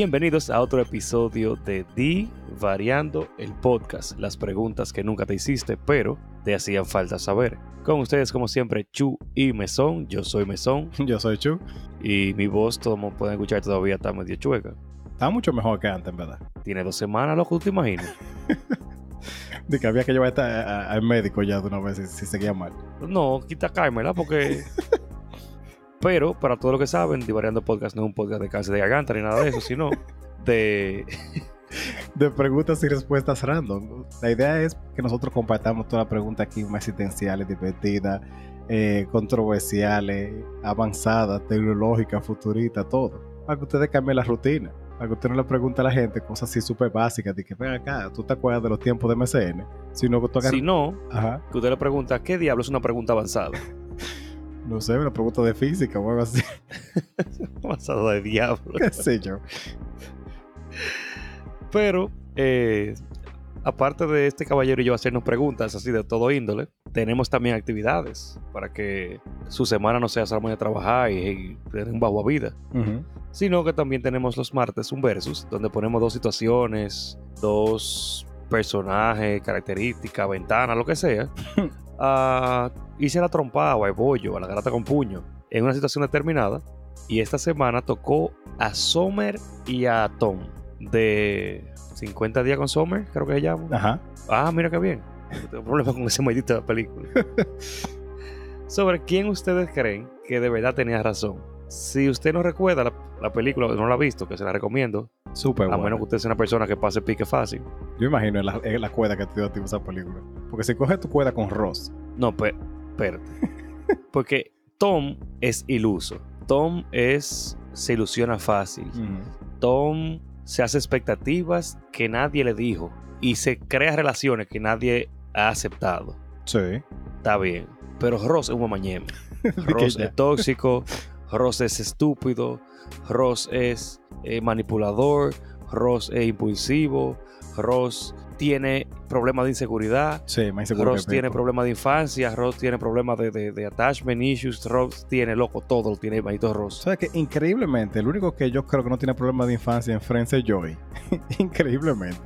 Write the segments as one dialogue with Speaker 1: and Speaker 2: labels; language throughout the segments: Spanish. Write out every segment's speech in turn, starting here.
Speaker 1: Bienvenidos a otro episodio de Di Variando el Podcast. Las preguntas que nunca te hiciste, pero te hacían falta saber. Con ustedes, como siempre, Chu y Mesón. Yo soy Mesón.
Speaker 2: Yo soy Chu.
Speaker 1: Y mi voz, todo mundo pueden escuchar, todavía está medio chueca.
Speaker 2: Está mucho mejor que antes, en verdad.
Speaker 1: Tiene dos semanas, loco, ¿te imaginas?
Speaker 2: de que había que llevar al médico ya de una vez si, seguía mal.
Speaker 1: No, quita Carmela porque Pero para todo lo que saben, Divariando Podcast no es un podcast de cáncer de garganta ni nada de eso, sino de...
Speaker 2: de preguntas y respuestas random. La idea es que nosotros compartamos todas las preguntas aquí más existenciales, divertidas, eh, controversiales, avanzadas, tecnológicas, futuristas, todo. Para que ustedes cambien la rutina. Para que usted no le pregunte a la gente cosas así súper básicas. De que ven acá, tú te acuerdas de los tiempos de MCN.
Speaker 1: Sino que tú Si no, que usted le pregunta, ¿qué diablo es una pregunta avanzada?
Speaker 2: No sé, una pregunta de física o algo así.
Speaker 1: Pasado de diablo.
Speaker 2: ¿Qué sé yo?
Speaker 1: Pero, eh, aparte de este caballero y yo hacernos preguntas así de todo índole, tenemos también actividades para que su semana no sea solamente trabajar y, tener un bajo a vida, sino que también tenemos los martes un versus, donde ponemos dos situaciones, dos personajes, características, ventanas, lo que sea, a hice la trompada o a bollo, a la garata con puño, en una situación determinada. Y esta semana tocó a Sommer y a Tom de 50 días con Sommer, creo que se llama.
Speaker 2: Ajá.
Speaker 1: Ah, mira qué bien. No tengo problema con ese maldito película. Sobre quién ustedes creen que de verdad tenía razón. Si usted no recuerda la, película, no la ha visto, que se la recomiendo.
Speaker 2: Súper
Speaker 1: A menos que usted sea una persona que pase pique fácil.
Speaker 2: Yo imagino la, la cuerda que te dio a ti esa película. Porque si coges tu cuerda con Ross.
Speaker 1: No, pues, espérate. Porque Tom es iluso. Tom es. se ilusiona fácil. Tom se hace expectativas que nadie le dijo. Y se crea relaciones que nadie ha aceptado.
Speaker 2: Sí.
Speaker 1: Está bien. Pero Ross es un mamañema. Ross es tóxico. Ross es estúpido, Ross es eh, manipulador, Ross es impulsivo, Ross tiene problemas de inseguridad,
Speaker 2: sí, más
Speaker 1: Ross tiene problemas de infancia, Ross tiene problemas de, attachment issues, Ross tiene loco, todo lo tiene Manito Ross.
Speaker 2: ¿Sabes que Increíblemente, el único que yo creo que no tiene problemas de infancia en Friends es Joey. Increíblemente.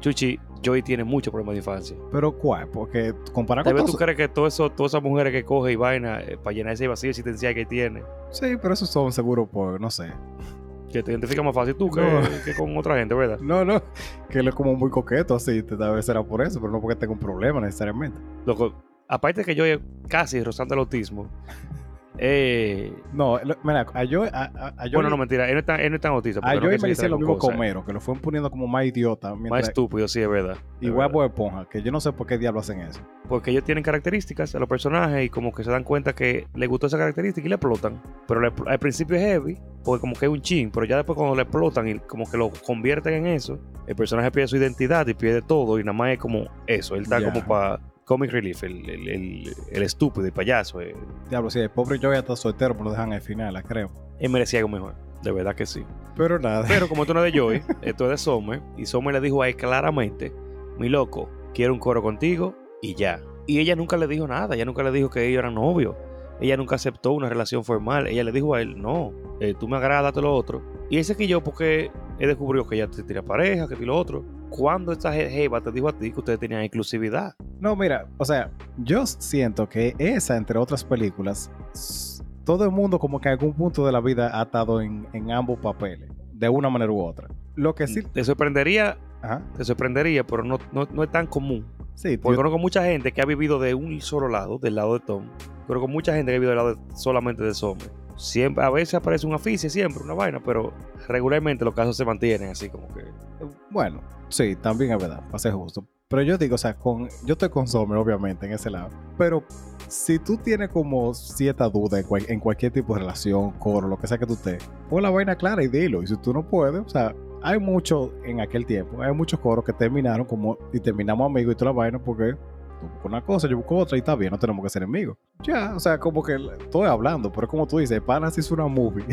Speaker 1: Chuchi, Joey tiene muchos problemas de infancia.
Speaker 2: ¿Pero cuál? Porque comparar con.
Speaker 1: Tal vez tú crees que todo eso, todas esas mujeres que coge y vaina eh, para llenar ese vacío existencial que tiene.
Speaker 2: Sí, pero eso son seguros por, no sé.
Speaker 1: Que te identifica más fácil tú que, con otra gente, ¿verdad?
Speaker 2: No, no. Que él es como muy coqueto así. Tal vez será por eso, pero no porque tenga un problema necesariamente.
Speaker 1: Loco, aparte que yo casi rozando el autismo. Eh,
Speaker 2: no, mira, a yo, a,
Speaker 1: Bueno, no, mentira, él no está, él no está autista.
Speaker 2: A yo me dice lo mismo con Homero, que lo fueron poniendo como más idiota.
Speaker 1: Más estúpido, sí, es verdad.
Speaker 2: Igual por Esponja, que yo no sé por qué diablos hacen eso.
Speaker 1: Porque ellos tienen características a los personajes y como que se dan cuenta que les gustó esa característica y le explotan. Pero al principio es heavy, porque como que es un chin, pero ya después cuando le explotan y como que lo convierten en eso, el personaje pierde su identidad y pierde todo y nada más es como eso. Él está como para Comic Relief, el, el, el, estúpido y payaso. Eh.
Speaker 2: Diablo, sí, el pobre Joey está soltero, pero lo dejan al final, creo.
Speaker 1: Él merecía algo mejor, de verdad que sí.
Speaker 2: Pero nada.
Speaker 1: Pero como esto no es de Joey, esto es de Sommer, y Sommer le dijo a él claramente, mi loco, quiero un coro contigo y ya. Y ella nunca le dijo nada, ella nunca le dijo que ellos eran novios. Ella nunca aceptó una relación formal. Ella le dijo a él, no, eh, tú me agradas, todo lo otro. Y ese que yo, porque él descubrió que ella te tiene pareja, que y lo otro. ¿Cuándo esta jeva te dijo a ti que ustedes tenían exclusividad?
Speaker 2: No, mira, o sea, yo siento que esa, entre otras películas, todo el mundo como que en algún punto de la vida ha estado en, ambos papeles, de una manera u otra. Lo que sí...
Speaker 1: Te sorprendería, te sorprendería, pero no, no, es tan común.
Speaker 2: Sí,
Speaker 1: Porque conozco mucha gente que ha vivido de un solo lado, del lado de Tom. Conozco mucha gente que ha vivido del lado solamente de Sommer siempre, a veces aparece un afiche, siempre una vaina, pero regularmente los casos se mantienen así como que.
Speaker 2: Bueno, sí, también es verdad, para ser justo. Pero yo digo, o sea, con, yo estoy con Sommer, obviamente, en ese lado. Pero si tú tienes como cierta duda en, cualquier tipo de relación, coro, lo que sea que tú estés, pon la vaina clara y dilo. Y si tú no puedes, o sea, hay mucho en aquel tiempo, hay muchos coros que terminaron como y terminamos amigos y toda la vaina porque tú buscas una cosa, yo busco otra y está bien, no tenemos que ser enemigos. Ya, o sea, como que estoy hablando, pero como tú dices, Panas es una movie.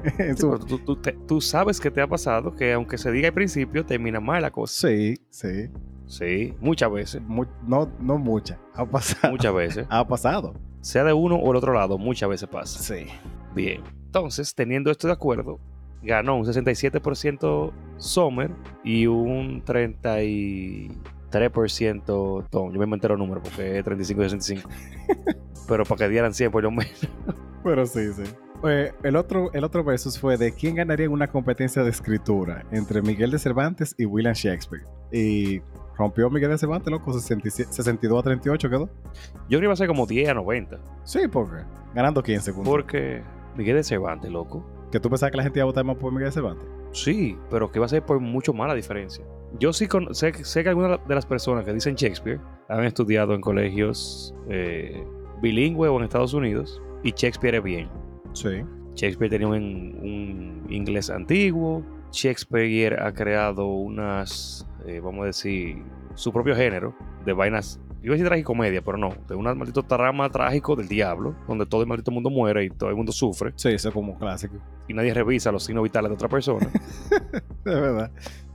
Speaker 1: tú, sabes que te ha pasado que aunque se diga al principio, termina mal la cosa.
Speaker 2: Sí, sí.
Speaker 1: Sí, muchas veces.
Speaker 2: no, no muchas, ha pasado.
Speaker 1: Muchas veces.
Speaker 2: ha pasado.
Speaker 1: Sea de uno o el otro lado, muchas veces pasa.
Speaker 2: Sí.
Speaker 1: Bien. Entonces, teniendo esto de acuerdo, ganó un 67% Sommer y un 33% Tom. Yo me inventé los números porque es 35 y 65. Pero para que dieran 100 por lo menos.
Speaker 2: Pero sí, sí. Eh, el, otro, el otro versus fue de quién ganaría en una competencia de escritura entre Miguel de Cervantes y William Shakespeare. Y rompió Miguel de Cervantes, loco, 67 62 a 38 quedó.
Speaker 1: Yo creo que iba a ser como 10 a 90.
Speaker 2: Sí, porque ganando 15 segundos.
Speaker 1: Porque Miguel de Cervantes, loco.
Speaker 2: Que tú pensabas que la gente iba a votar más por Miguel de Cervantes.
Speaker 1: Sí, pero que va a ser por mucho más la diferencia. Yo sí con- sé, sé que algunas de las personas que dicen Shakespeare han estudiado en colegios eh, bilingües o en Estados Unidos y Shakespeare es bien.
Speaker 2: Sí.
Speaker 1: Shakespeare tenía un, un inglés antiguo. Shakespeare ha creado unas, eh, vamos a decir, su propio género de vainas. Iba a decir tragicomedia, pero no. De un maldito trama trágico del diablo, donde todo el maldito mundo muere y todo el mundo sufre
Speaker 2: Sí, eso es como clásico.
Speaker 1: y nadie revisa los signos vitales de otra persona.
Speaker 2: De verdad.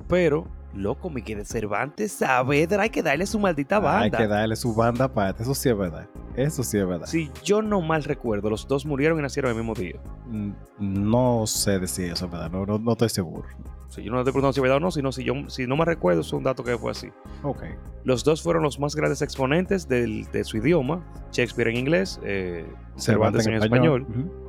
Speaker 1: pero, loco, Miguel Cervantes Saavedra, hay que darle su maldita banda.
Speaker 2: Hay que darle su banda aparte. Eso sí es verdad. Eso sí es verdad.
Speaker 1: Si yo no mal recuerdo, los dos murieron y nacieron el mismo día.
Speaker 2: Mm, No sé decir eso, ¿verdad? No, no, no estoy seguro.
Speaker 1: Sea, yo no estoy preguntando si es verdad o no, sino si, yo, si no me recuerdo, es un dato que fue así.
Speaker 2: Ok.
Speaker 1: Los dos fueron los más grandes exponentes del- de su idioma, Shakespeare en inglés, eh, Cervantes, en español.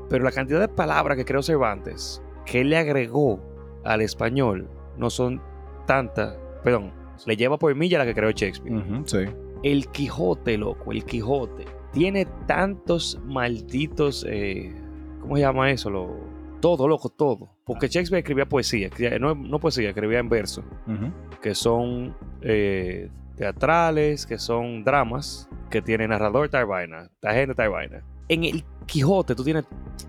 Speaker 1: Pero la cantidad de palabras que creó Cervantes, que él le agregó al español, no son tantas, perdón, le lleva por milla la que creó Shakespeare.
Speaker 2: Sí.
Speaker 1: El Quijote, loco, el Quijote. Tiene tantos malditos. eh, ¿Cómo se llama eso? Lo, todo, loco, todo. Porque Shakespeare escribía poesía. no, no poesía, escribía en verso. Que son eh, teatrales, que son dramas, que tiene narrador, tal vaina, gente, tal vaina. En el Quijote tú tienes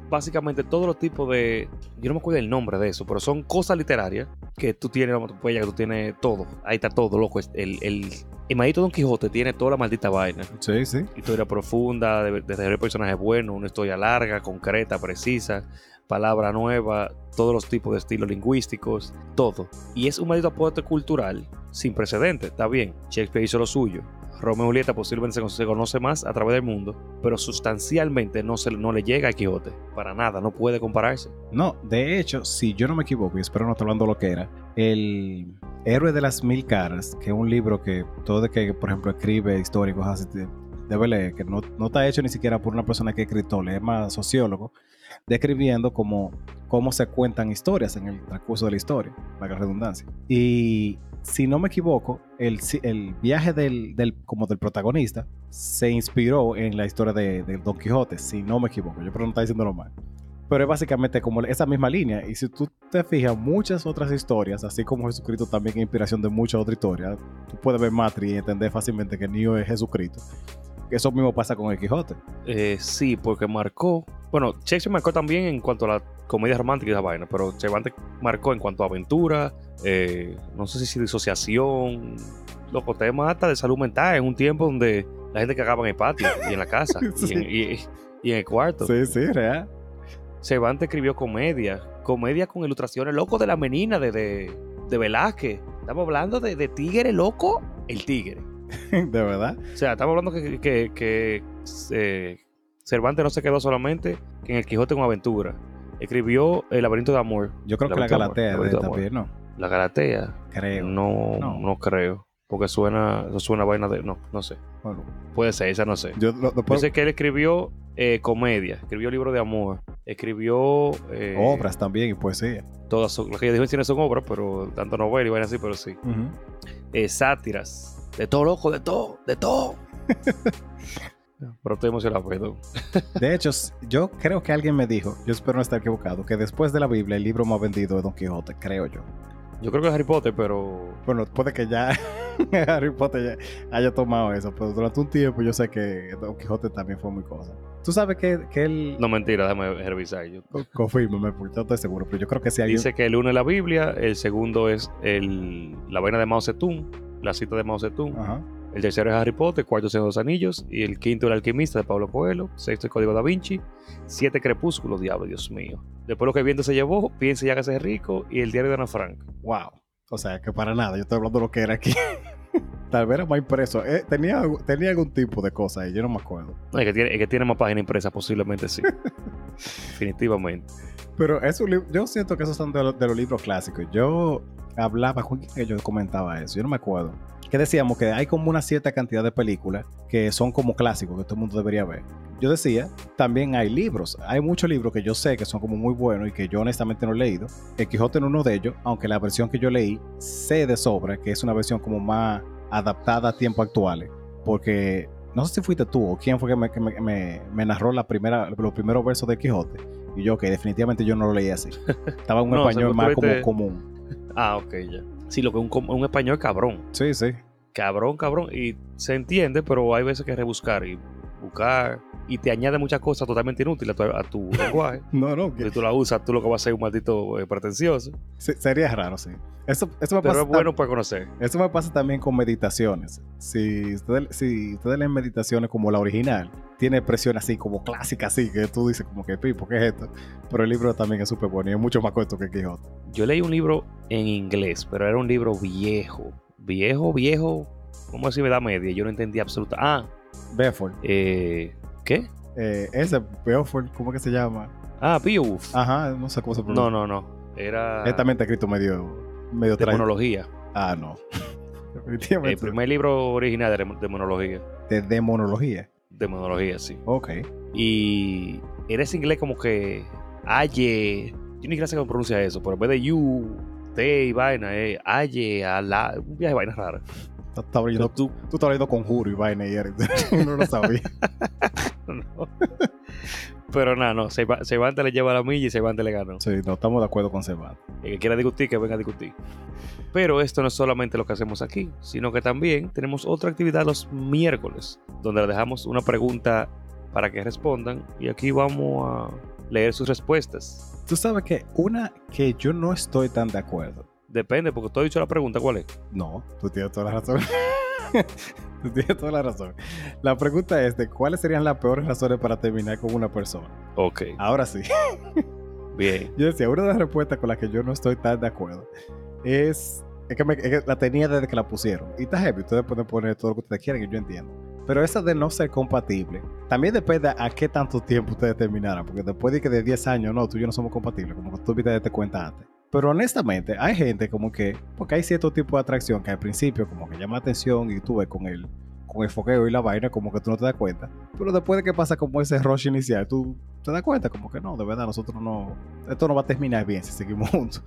Speaker 1: básicamente todos los tipos de. Yo no me acuerdo el nombre de eso, pero son cosas literarias que tú tienes, pues ya que tú tienes todo. Ahí está todo, loco. El, el, el maldito Don Quijote tiene toda la maldita vaina
Speaker 2: Sí, sí.
Speaker 1: historia profunda, de, de desarrollo de personajes buenos, una historia larga, concreta, precisa, palabra nueva, todos los tipos de estilos lingüísticos, todo. Y es un maldito aporte cultural sin precedentes, está bien. Shakespeare hizo lo suyo. Romeo y Julieta posiblemente se, conoce más a través del mundo, pero sustancialmente no, se, no le llega a Quijote. Para nada, no puede compararse.
Speaker 2: No, de hecho, si yo no me equivoco, y espero no estar hablando lo que era, el Héroe de las Mil Caras, que es un libro que todo de que, por ejemplo, escribe históricos debe leer, que no, no está hecho ni siquiera por una persona que es escritor, es más sociólogo, describiendo cómo, cómo se cuentan historias en el transcurso de la historia, la redundancia. Y si no me equivoco, el, el viaje del, del- como del protagonista se inspiró en la historia de, de Don Quijote, si no me equivoco, yo pero no está diciéndolo mal. Pero es básicamente como esa misma línea. Y si tú te fijas, muchas otras historias, así como Jesucristo también es inspiración de muchas otras historias, tú puedes ver Matri y entender fácilmente que Neo es Jesucristo. Eso mismo pasa con el Quijote.
Speaker 1: Eh, sí, porque marcó. Bueno, Shakespeare marcó también en cuanto a la comedia romántica y esa vaina, pero Cervantes marcó en cuanto a aventura, eh, no sé si disociación, loco, temas hasta de salud mental en un tiempo donde la gente cagaba en el patio y en la casa
Speaker 2: Sí.
Speaker 1: y, en, y- y en el cuarto.
Speaker 2: Sí, sí, real.
Speaker 1: Cervantes escribió comedia, comedia con ilustraciones, loco de la menina de, de, de Velázquez. Estamos hablando de, de Tigre, loco, el Tigre.
Speaker 2: de verdad.
Speaker 1: O sea, estamos hablando que, que- que, eh, Cervantes no se quedó solamente en El Quijote con aventura. Escribió El laberinto de amor.
Speaker 2: Yo creo que la Galatea de
Speaker 1: de
Speaker 2: también, ¿no?
Speaker 1: La Galatea.
Speaker 2: Creo.
Speaker 1: No,
Speaker 2: No.
Speaker 1: no, creo. Porque suena, suena vaina de. No, no sé.
Speaker 2: Bueno,
Speaker 1: Puede ser, esa no sé.
Speaker 2: yo lo- lo
Speaker 1: Yo
Speaker 2: puedo-
Speaker 1: sé que él escribió eh, comedia, escribió libros de amor, escribió. eh,
Speaker 2: obras también y poesía.
Speaker 1: Todas son, las que yo en cine son obras, pero tanto novela y vainas así, pero sí. Eh, sátiras. De todo, loco, de todo, de todo. pero estoy emocionado, perdón.
Speaker 2: De hecho, yo creo que alguien me dijo, yo espero no estar equivocado, que después de la Biblia el libro más vendido es Don Quijote, creo yo.
Speaker 1: Yo creo que es Harry Potter, pero.
Speaker 2: Bueno, puede que ya Harry Potter ya haya tomado eso, pero durante un tiempo yo sé que Don Quijote también fue muy cosa. Tú sabes que, que él...
Speaker 1: No, mentira, déjame revisar. Yo-
Speaker 2: Co- Confírmame, porque yo estoy seguro, pero yo creo que si alguien...
Speaker 1: Dice que el uno es la Biblia, el segundo es el, la vaina de Mao Zedong, la cita de Mao Zedong.
Speaker 2: Ajá.
Speaker 1: El tercero es Harry Potter, cuarto Señor de los Anillos, y el quinto El Alquimista de Pablo Coelho, sexto el Código Da Vinci, siete Crepúsculo, diablo, Dios mío. Después lo que viento se llevó, piense ya que ser rico, y el diario de Ana Frank.
Speaker 2: Wow. O sea, que para nada, yo estoy hablando de lo que era aquí. Tal vez era más impreso. Eh, tenía, tenía algún tipo de cosa ahí, yo no me acuerdo.
Speaker 1: No, el que tiene, el que tiene más páginas impresas, posiblemente sí. Definitivamente.
Speaker 2: Pero es un libro, yo siento que esos son de, los- libros clásicos. Yo hablaba, ¿con quién que yo comentaba eso? Yo no me acuerdo. Que decíamos que hay como una cierta cantidad de películas que son como clásicos que todo el mundo debería ver. Yo decía, también hay libros. Hay muchos libros que yo sé que son como muy buenos y que yo honestamente no he leído. El Quijote en uno de ellos, aunque la versión que yo leí sé de sobra que es una versión como más adaptada a tiempos actuales. Porque no sé si fuiste tú o quién fue que me, que me- me- me narró la primera, los primeros versos de Quijote. Y yo que definitivamente yo no lo leí así. Estaba en un
Speaker 1: No,
Speaker 2: español más como común.
Speaker 1: Ah, ok, ya. Sí, lo que es un, un español cabrón.
Speaker 2: Sí, sí.
Speaker 1: Cabrón, cabrón. Y se entiende, pero hay veces que rebuscar y buscar. Y te añade muchas cosas totalmente inútiles a tu, a tu lenguaje.
Speaker 2: No, no.
Speaker 1: Si tú la usas, tú lo que vas a ser un maldito eh, pretencioso.
Speaker 2: sí, sería raro, sí. Eso, eso, me
Speaker 1: Pero
Speaker 2: pasa
Speaker 1: es bueno para conocer.
Speaker 2: Eso me pasa también con meditaciones. Si ustedes, si ustedes leen meditaciones como la original, tiene expresión así, como clásica, así, que tú dices como que, pipo, ¿qué es esto? Pero el libro también es súper bueno y es mucho más corto que Quijote.
Speaker 1: Yo leí un libro en inglés, pero era un libro viejo. Viejo, viejo. ¿Cómo decir edad media? Yo no entendía absoluta. Ah,
Speaker 2: Bedford.
Speaker 1: eh, ¿qué?
Speaker 2: Eh, ese, Bedford, ¿cómo que se llama?
Speaker 1: Ah, Beowulf.
Speaker 2: Ajá, no sé cómo se pronuncia.
Speaker 1: no, no, no. Era
Speaker 2: Él también está escrito medio, medio
Speaker 1: de
Speaker 2: tra-
Speaker 1: monología.
Speaker 2: Ah, no.
Speaker 1: El primer libro original de monología.
Speaker 2: de demonología.
Speaker 1: De monología, sí.
Speaker 2: Ok.
Speaker 1: Y era ese inglés como que aye. Yo ni sé cómo pronuncia eso, pero en vez de you, te y vaina, eh, aye, a la. Un viaje de vaina rara.
Speaker 2: Tú
Speaker 1: Tú,
Speaker 2: tú estabas leyendo conjuro y vaina y no sabía.
Speaker 1: no. Pero nada, no. Cerva- Cervantes le lleva la milla y Cervantes le ganó.
Speaker 2: Sí, no estamos de acuerdo con Cervantes.
Speaker 1: El que quiera discutir, que venga a discutir. Pero esto no es solamente lo que hacemos aquí, sino que también tenemos otra actividad los miércoles, donde le dejamos una pregunta para que respondan y aquí vamos a leer sus respuestas.
Speaker 2: Tú sabes que una que yo no estoy tan de acuerdo.
Speaker 1: Depende, porque tú has dicho la pregunta, ¿cuál es?
Speaker 2: No, tú tienes toda la razón. tú tienes toda la razón. La pregunta es de cuáles serían las peores razones para terminar con una persona.
Speaker 1: Ok,
Speaker 2: Ahora sí.
Speaker 1: bien.
Speaker 2: Yo decía, una de las respuestas con las que yo no estoy tan de acuerdo es, es, que, me- es que la tenía desde que la pusieron. Y está heavy, ustedes pueden poner todo lo que ustedes quieran, que yo entiendo. Pero esa de no ser compatible, también depende a qué tanto tiempo ustedes terminaran. Porque después de que de 10 años, no, tú y yo no somos compatibles, como que tú viste darte cuenta antes. Pero honestamente, hay gente como que, porque hay cierto tipo de atracción que al principio como que llama la atención y tú ves con el, con el foqueo y la vaina como que tú no te das cuenta. Pero después de que pasa como ese rush inicial, tú te das cuenta como que no, de verdad, nosotros no, esto no va a terminar bien si seguimos juntos.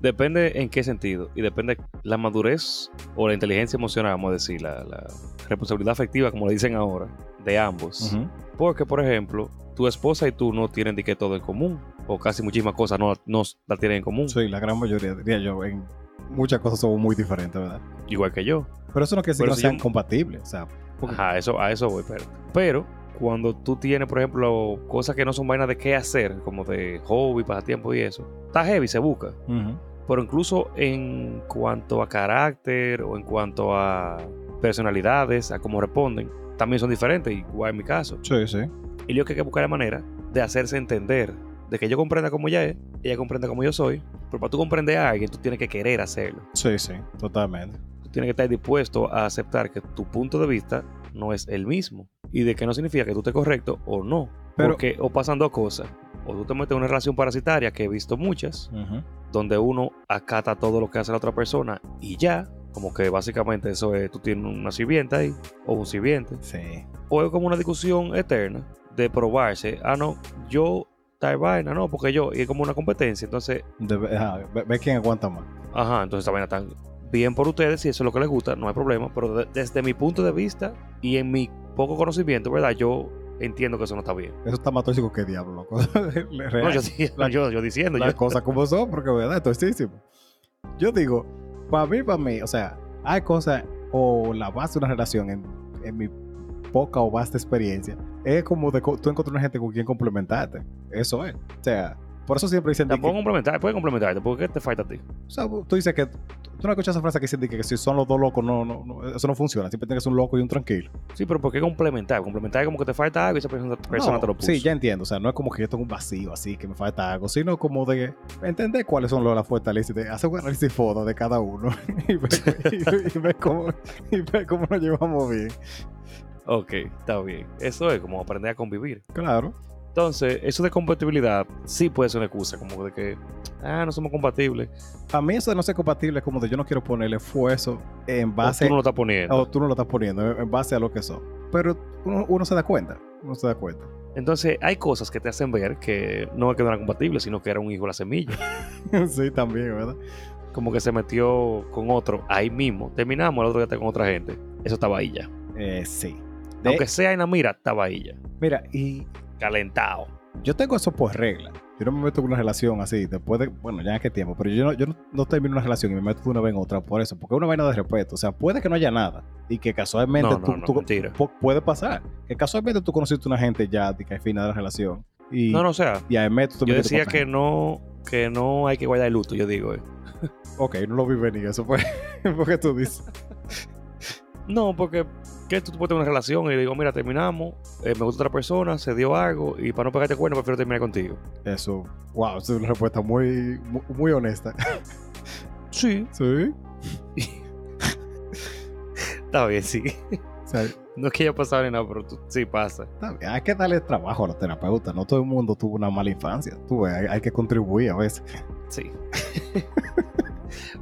Speaker 1: Depende en qué sentido y depende la madurez o la inteligencia emocional, vamos a decir, la, la responsabilidad afectiva, como le dicen ahora, de ambos. Porque, por ejemplo, tu esposa y tú no tienen de que todo en común, o casi muchísimas cosas no, no la tienen en común,
Speaker 2: Sí, la gran mayoría, diría yo, en muchas cosas somos muy diferentes, ¿verdad?
Speaker 1: igual que yo.
Speaker 2: Pero eso no quiere decir
Speaker 1: Pero
Speaker 2: que no
Speaker 1: si
Speaker 2: sean
Speaker 1: yo-
Speaker 2: compatibles, o sea, porque-
Speaker 1: Ajá, eso, a eso voy, espérate. Pero cuando tú tienes, por ejemplo, cosas que no son vainas de qué hacer, como de hobby, pasatiempo y eso, está heavy, se busca.
Speaker 2: Ujú.
Speaker 1: Pero incluso en cuanto a carácter o en cuanto a personalidades, a cómo responden, también son diferentes, igual en mi caso.
Speaker 2: Sí, sí.
Speaker 1: Y yo que hay que buscar la manera de hacerse entender, de que yo comprenda como ella es, ella comprenda como yo soy, pero para tú comprender a alguien, tú tienes que querer hacerlo.
Speaker 2: Sí, sí, totalmente.
Speaker 1: Tú tienes que estar dispuesto a aceptar que tu punto de vista no es el mismo. Y de que no significa que tú estés correcto o no.
Speaker 2: Pero-
Speaker 1: Porque o pasan dos cosas. O tú te metes en una relación parasitaria, que he visto muchas,
Speaker 2: Ujú.
Speaker 1: Donde uno acata todo lo que hace la otra persona y ya. Como que básicamente eso es, tú tienes una sirvienta ahí, o un sirviente.
Speaker 2: Sí.
Speaker 1: O es como una discusión eterna de probarse. Ah, no, yo tal vaina, no, porque yo, y es como una competencia. Entonces,
Speaker 2: Debe- ajá, ve, ve quién aguanta más.
Speaker 1: Ajá, entonces esta vaina tan bien por ustedes, si eso es lo que les gusta, no hay problema, pero de- desde mi punto de vista y en mi poco conocimiento, ¿verdad? Yo entiendo que eso no está bien.
Speaker 2: Eso está más tóxico que diablo, loco.
Speaker 1: No, yo,
Speaker 2: La-
Speaker 1: yo, yo diciendo,
Speaker 2: las
Speaker 1: yo-
Speaker 2: cosas como son, porque verdad, es tosísimo. Yo digo, para mí, para mí, o sea, hay cosas, o la base de una relación, en, en mi poca o vasta experiencia, es como de tú encontrar una gente con quien complementarte. Eso es. O sea, por eso siempre dicen
Speaker 1: tampoco
Speaker 2: que,
Speaker 1: complementar, puede complementarte, porque ¿qué te falta a ti?
Speaker 2: o sea, tú dices que tú no escuchas esa frase que dicen de que, si son los dos locos, no, no, no, eso no funciona. Siempre tienes un loco y un tranquilo.
Speaker 1: Sí, pero ¿por qué complementar? Complementar es como que te falta algo y esa persona, persona
Speaker 2: No,
Speaker 1: te lo puso.
Speaker 2: Sí, ya entiendo. O sea, no es como que yo tengo un vacío así, que me falta algo, sino como de entender cuáles son las fortalezas, de hacer un análisis foto de cada uno y ver, y- y ver cómo, y ver cómo nos llevamos bien.
Speaker 1: Ok, está bien. Eso es como aprender a convivir.
Speaker 2: Claro.
Speaker 1: Entonces, eso de compatibilidad sí puede ser una excusa, como de que, ah, no somos compatibles.
Speaker 2: A mí eso de no ser compatible es como de yo no quiero ponerle esfuerzo en
Speaker 1: O
Speaker 2: base...
Speaker 1: tú no lo estás poniendo.
Speaker 2: o tú no lo estás poniendo en base a lo que son. Pero uno, uno se da cuenta. Uno se da cuenta.
Speaker 1: Entonces, hay cosas que te hacen ver que no es que no eran compatibles, sino que era un hijo de la semilla.
Speaker 2: sí, también, ¿verdad?
Speaker 1: Como que se metió con otro ahí mismo. Terminamos, el otro día está con otra gente. Eso estaba ahí ya.
Speaker 2: Eh, sí. De-
Speaker 1: Aunque sea en la mira, estaba ahí ya.
Speaker 2: Mira, y
Speaker 1: Calentado.
Speaker 2: yo tengo eso por regla. Yo no me meto en una relación así, después de, bueno, ya en qué tiempo, pero yo no, yo no, no termino una relación y me meto de una vez en otra por eso, porque es una vaina de respeto. O sea, puede que no haya nada y que casualmente
Speaker 1: No, no,
Speaker 2: tú,
Speaker 1: no,
Speaker 2: tú- puede pasar. Que casualmente tú conociste una gente ya de que al final de la relación y,
Speaker 1: No, no, o sea,
Speaker 2: y meto tú
Speaker 1: yo decía que no, que no hay que guardar el luto, yo digo. eh.
Speaker 2: Ok, no lo vi venir, eso fue porque tú dices.
Speaker 1: No, porque que tú puedes tener una relación y digo, mira, terminamos, eh, me gusta otra persona, se dio algo y para no pegarte cuerno prefiero terminar contigo.
Speaker 2: Eso, wow, esa es una respuesta muy, muy, muy honesta.
Speaker 1: Sí.
Speaker 2: Sí.
Speaker 1: Está bien, sí. No es que haya pasado ni nada, pero tú- sí pasa.
Speaker 2: está bien, hay que darle trabajo a los terapeutas. No todo el mundo tuvo una mala infancia. Tú hay, hay que contribuir a veces.
Speaker 1: Sí.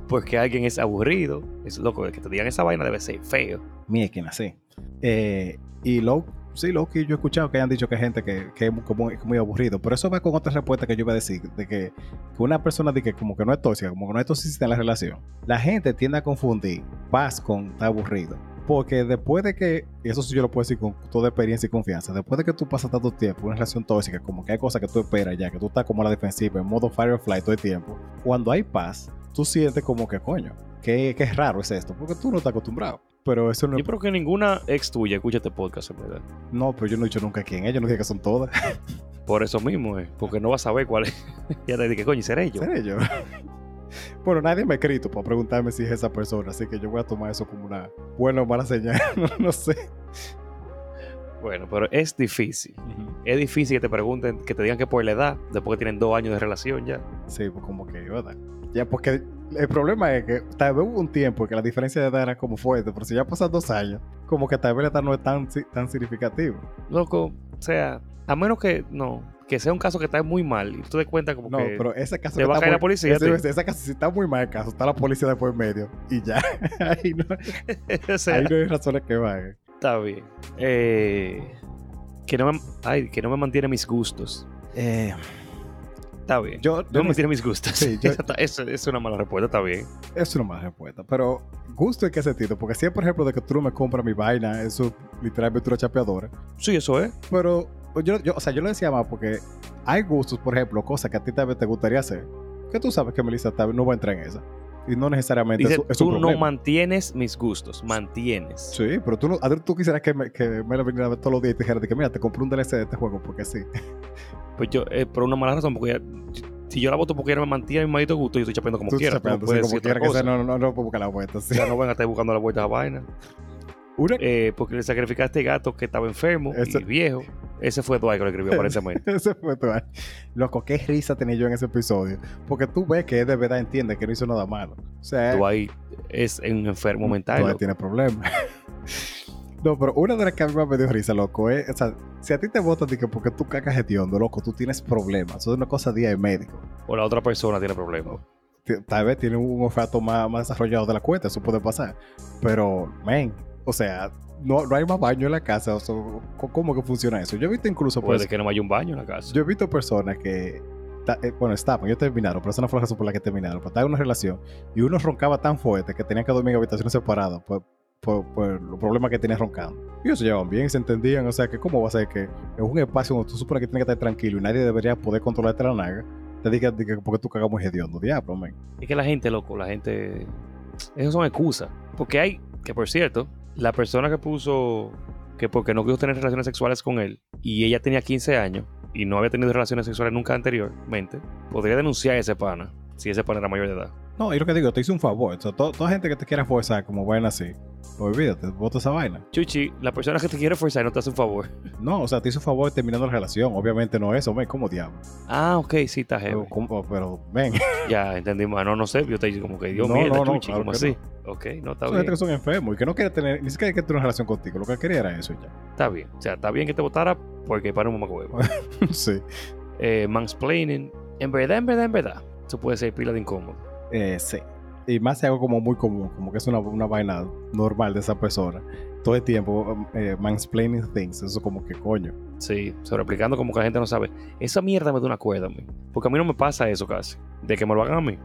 Speaker 1: Porque alguien es aburrido, es loco, que te digan esa vaina debe ser feo.
Speaker 2: Mierda, sí. Eh, y lo, sí, lo que yo he escuchado que hayan dicho que hay gente que, es muy, muy aburrido. Pero eso va con otra respuesta que yo iba a decir, de que, una persona de que como que no es tóxica, como que no es toxicidad en la relación. La gente tiende a confundir paz con aburrido. Porque después de que, y eso sí yo lo puedo decir con toda experiencia y confianza, después de que tú pasas tanto tiempo en una relación tóxica, como que hay cosas que tú esperas ya, que tú estás como a la defensiva, en modo fire or flight todo el tiempo, cuando hay paz, tú sientes como que coño, que, que es raro es esto, porque tú no estás acostumbrado. Pero eso no
Speaker 1: Yo creo que ninguna ex tuya escucha este podcast, en verdad.
Speaker 2: No, pero yo no he dicho nunca quién es. Yo no dije que son todas.
Speaker 1: Por eso mismo, eh, porque no vas a saber cuál es. ya te dije, coño, seré yo.
Speaker 2: ¿Seré yo? Bueno, nadie me ha escrito para preguntarme si es esa persona. Así que yo voy a tomar eso como una buena o mala señal. no, no sé.
Speaker 1: Bueno, pero es difícil. Es difícil que te pregunten, que te digan que por la edad, después que tienen dos años de relación ya.
Speaker 2: Sí, pues como que, ¿verdad? Ya, porque el problema es que tal vez hubo un tiempo que la diferencia de edad era como fuerte, pero si ya pasan dos años, como que tal vez la edad no es tan, tan significativo.
Speaker 1: Loco, o sea, a menos que no, que sea un caso que está muy mal y tú te cuenta como
Speaker 2: No,
Speaker 1: que
Speaker 2: pero ese caso
Speaker 1: te
Speaker 2: que
Speaker 1: va a la
Speaker 2: muy-
Speaker 1: policía,
Speaker 2: ese, ese- ese caso, si está muy mal el caso, está la policía después en medio y ya. ahí, no,
Speaker 1: o sea,
Speaker 2: ahí no hay razones que van.
Speaker 1: está bien. Eh, que no me, ay, que no me mantiene mis gustos.
Speaker 2: Eh,
Speaker 1: Está bien.
Speaker 2: yo,
Speaker 1: No
Speaker 2: yo
Speaker 1: me
Speaker 2: no
Speaker 1: mantiene mis gustos.
Speaker 2: Sí, yo-
Speaker 1: está- es una mala respuesta, está bien.
Speaker 2: Es una mala respuesta, pero gusto en qué sentido, porque si es por ejemplo de que tú no me compras mi vaina, eso es literalmente una chapeadora,
Speaker 1: Sí, eso es.
Speaker 2: pero yo, yo, o sea, yo lo decía más porque hay gustos, por ejemplo, cosas que a ti tal vez te gustaría hacer, que tú sabes que Melissa tal vez no va a entrar en esa, y no necesariamente
Speaker 1: Dice,
Speaker 2: es, es
Speaker 1: tú no mantienes mis gustos, mantienes.
Speaker 2: Sí, pero tú, no, a ver, tú quisieras que me, que me la viniera a ver todos los días y te dijera que mira, te compré un DLC de este juego porque sí.
Speaker 1: Pues yo, eh, por una mala razón, porque ya- si yo la voto porque ella me mantiene mi maldito gusto, yo estoy chapeando como
Speaker 2: tú
Speaker 1: quiera. tú no
Speaker 2: sí, como quiera que sea, no, no, no, puedo buscar la vuelta, sí.
Speaker 1: Sea, no van a estar buscando la vuelta a esa vaina.
Speaker 2: Una,
Speaker 1: Eh, porque le sacrificaste gato que estaba enfermo
Speaker 2: Eso-
Speaker 1: y viejo. Ese fue Dwight que lo escribió, aparentemente.
Speaker 2: Ese fue tu Loco, qué risa tenía yo en ese episodio. Porque tú ves que él de verdad entiende que no hizo nada malo. O sea,
Speaker 1: Dwight es un enfermo mental. loco.
Speaker 2: tiene problemas. no, pero una de las que a mí más me dio risa, loco, es, o sea, si a ti te votan que porque tú cacas hediondo, loco, tú tienes problemas. Eso es una cosa día de médico.
Speaker 1: O la otra persona tiene problemas.
Speaker 2: Tal vez tiene un olfato más, más desarrollado de la cuenta, eso puede pasar. Pero, men, o sea, no, no hay más baño en la casa. O sea, ¿cómo- ¿Cómo que funciona eso? Yo he visto incluso
Speaker 1: Puede que no haya un baño en la casa.
Speaker 2: Yo he visto personas que, eh, bueno, estaban, ellos terminaron, pero esa no fue la razón por la que terminaron, pero estaban en una relación y uno roncaba tan fuerte que tenían que dormir en habitaciones separadas por, por, por los problemas que tenía roncando. Y ellos se llevaban bien, se entendían, o sea, que cómo va a ser que en un espacio donde tú supones que tienes que estar tranquilo y nadie debería poder controlarte la naga, te diga de que porque tú cagas muy hediondo, diablo, men.
Speaker 1: Es que la gente, loco, la gente. Esas son excusas. Porque hay, que por cierto, la persona que puso que porque no quiso tener relaciones sexuales con él y ella tenía 15 años y no había tenido relaciones sexuales nunca anteriormente, podría denunciar a ese pana si ese pana era mayor de edad.
Speaker 2: No, y lo que digo, te hice un favor. O sea, to- toda gente que te quiera forzar como vaina así, olvídate, bota esa vaina.
Speaker 1: Chuchi, la persona que te quiere forzar no te hace un favor.
Speaker 2: No, o sea, te hizo un favor terminando la relación. Obviamente no eso, men, ¿cómo diablo?
Speaker 1: Ah, ok, sí, está heavy.
Speaker 2: Pero, ven,
Speaker 1: Ya, entendí más. No, no sé. Yo te dije como que Dios
Speaker 2: No,
Speaker 1: mío,
Speaker 2: no, no,
Speaker 1: Chuchi,
Speaker 2: claro
Speaker 1: como así. Ok, no, está
Speaker 2: son gente
Speaker 1: bien.
Speaker 2: que son enfermos y que no quiere tener, ni siquiera quiere tener una relación contigo. Lo que quería era eso ya.
Speaker 1: Está bien. O sea, está bien que te votara porque para un mamacuevo.
Speaker 2: sí.
Speaker 1: eh, mansplaining. En verdad, en verdad, en verdad. Eso puede ser pila de incómodo.
Speaker 2: Eh, sí. Y más si algo como muy común, como que es una, una vaina normal de esa persona. Todo el tiempo, eh, mansplaining things. Eso como que coño.
Speaker 1: Sí, sobreaplicando como que la gente no sabe. Esa mierda me da una cuerda a mí. Porque a mí no me pasa eso casi. De que me lo hagan a mí.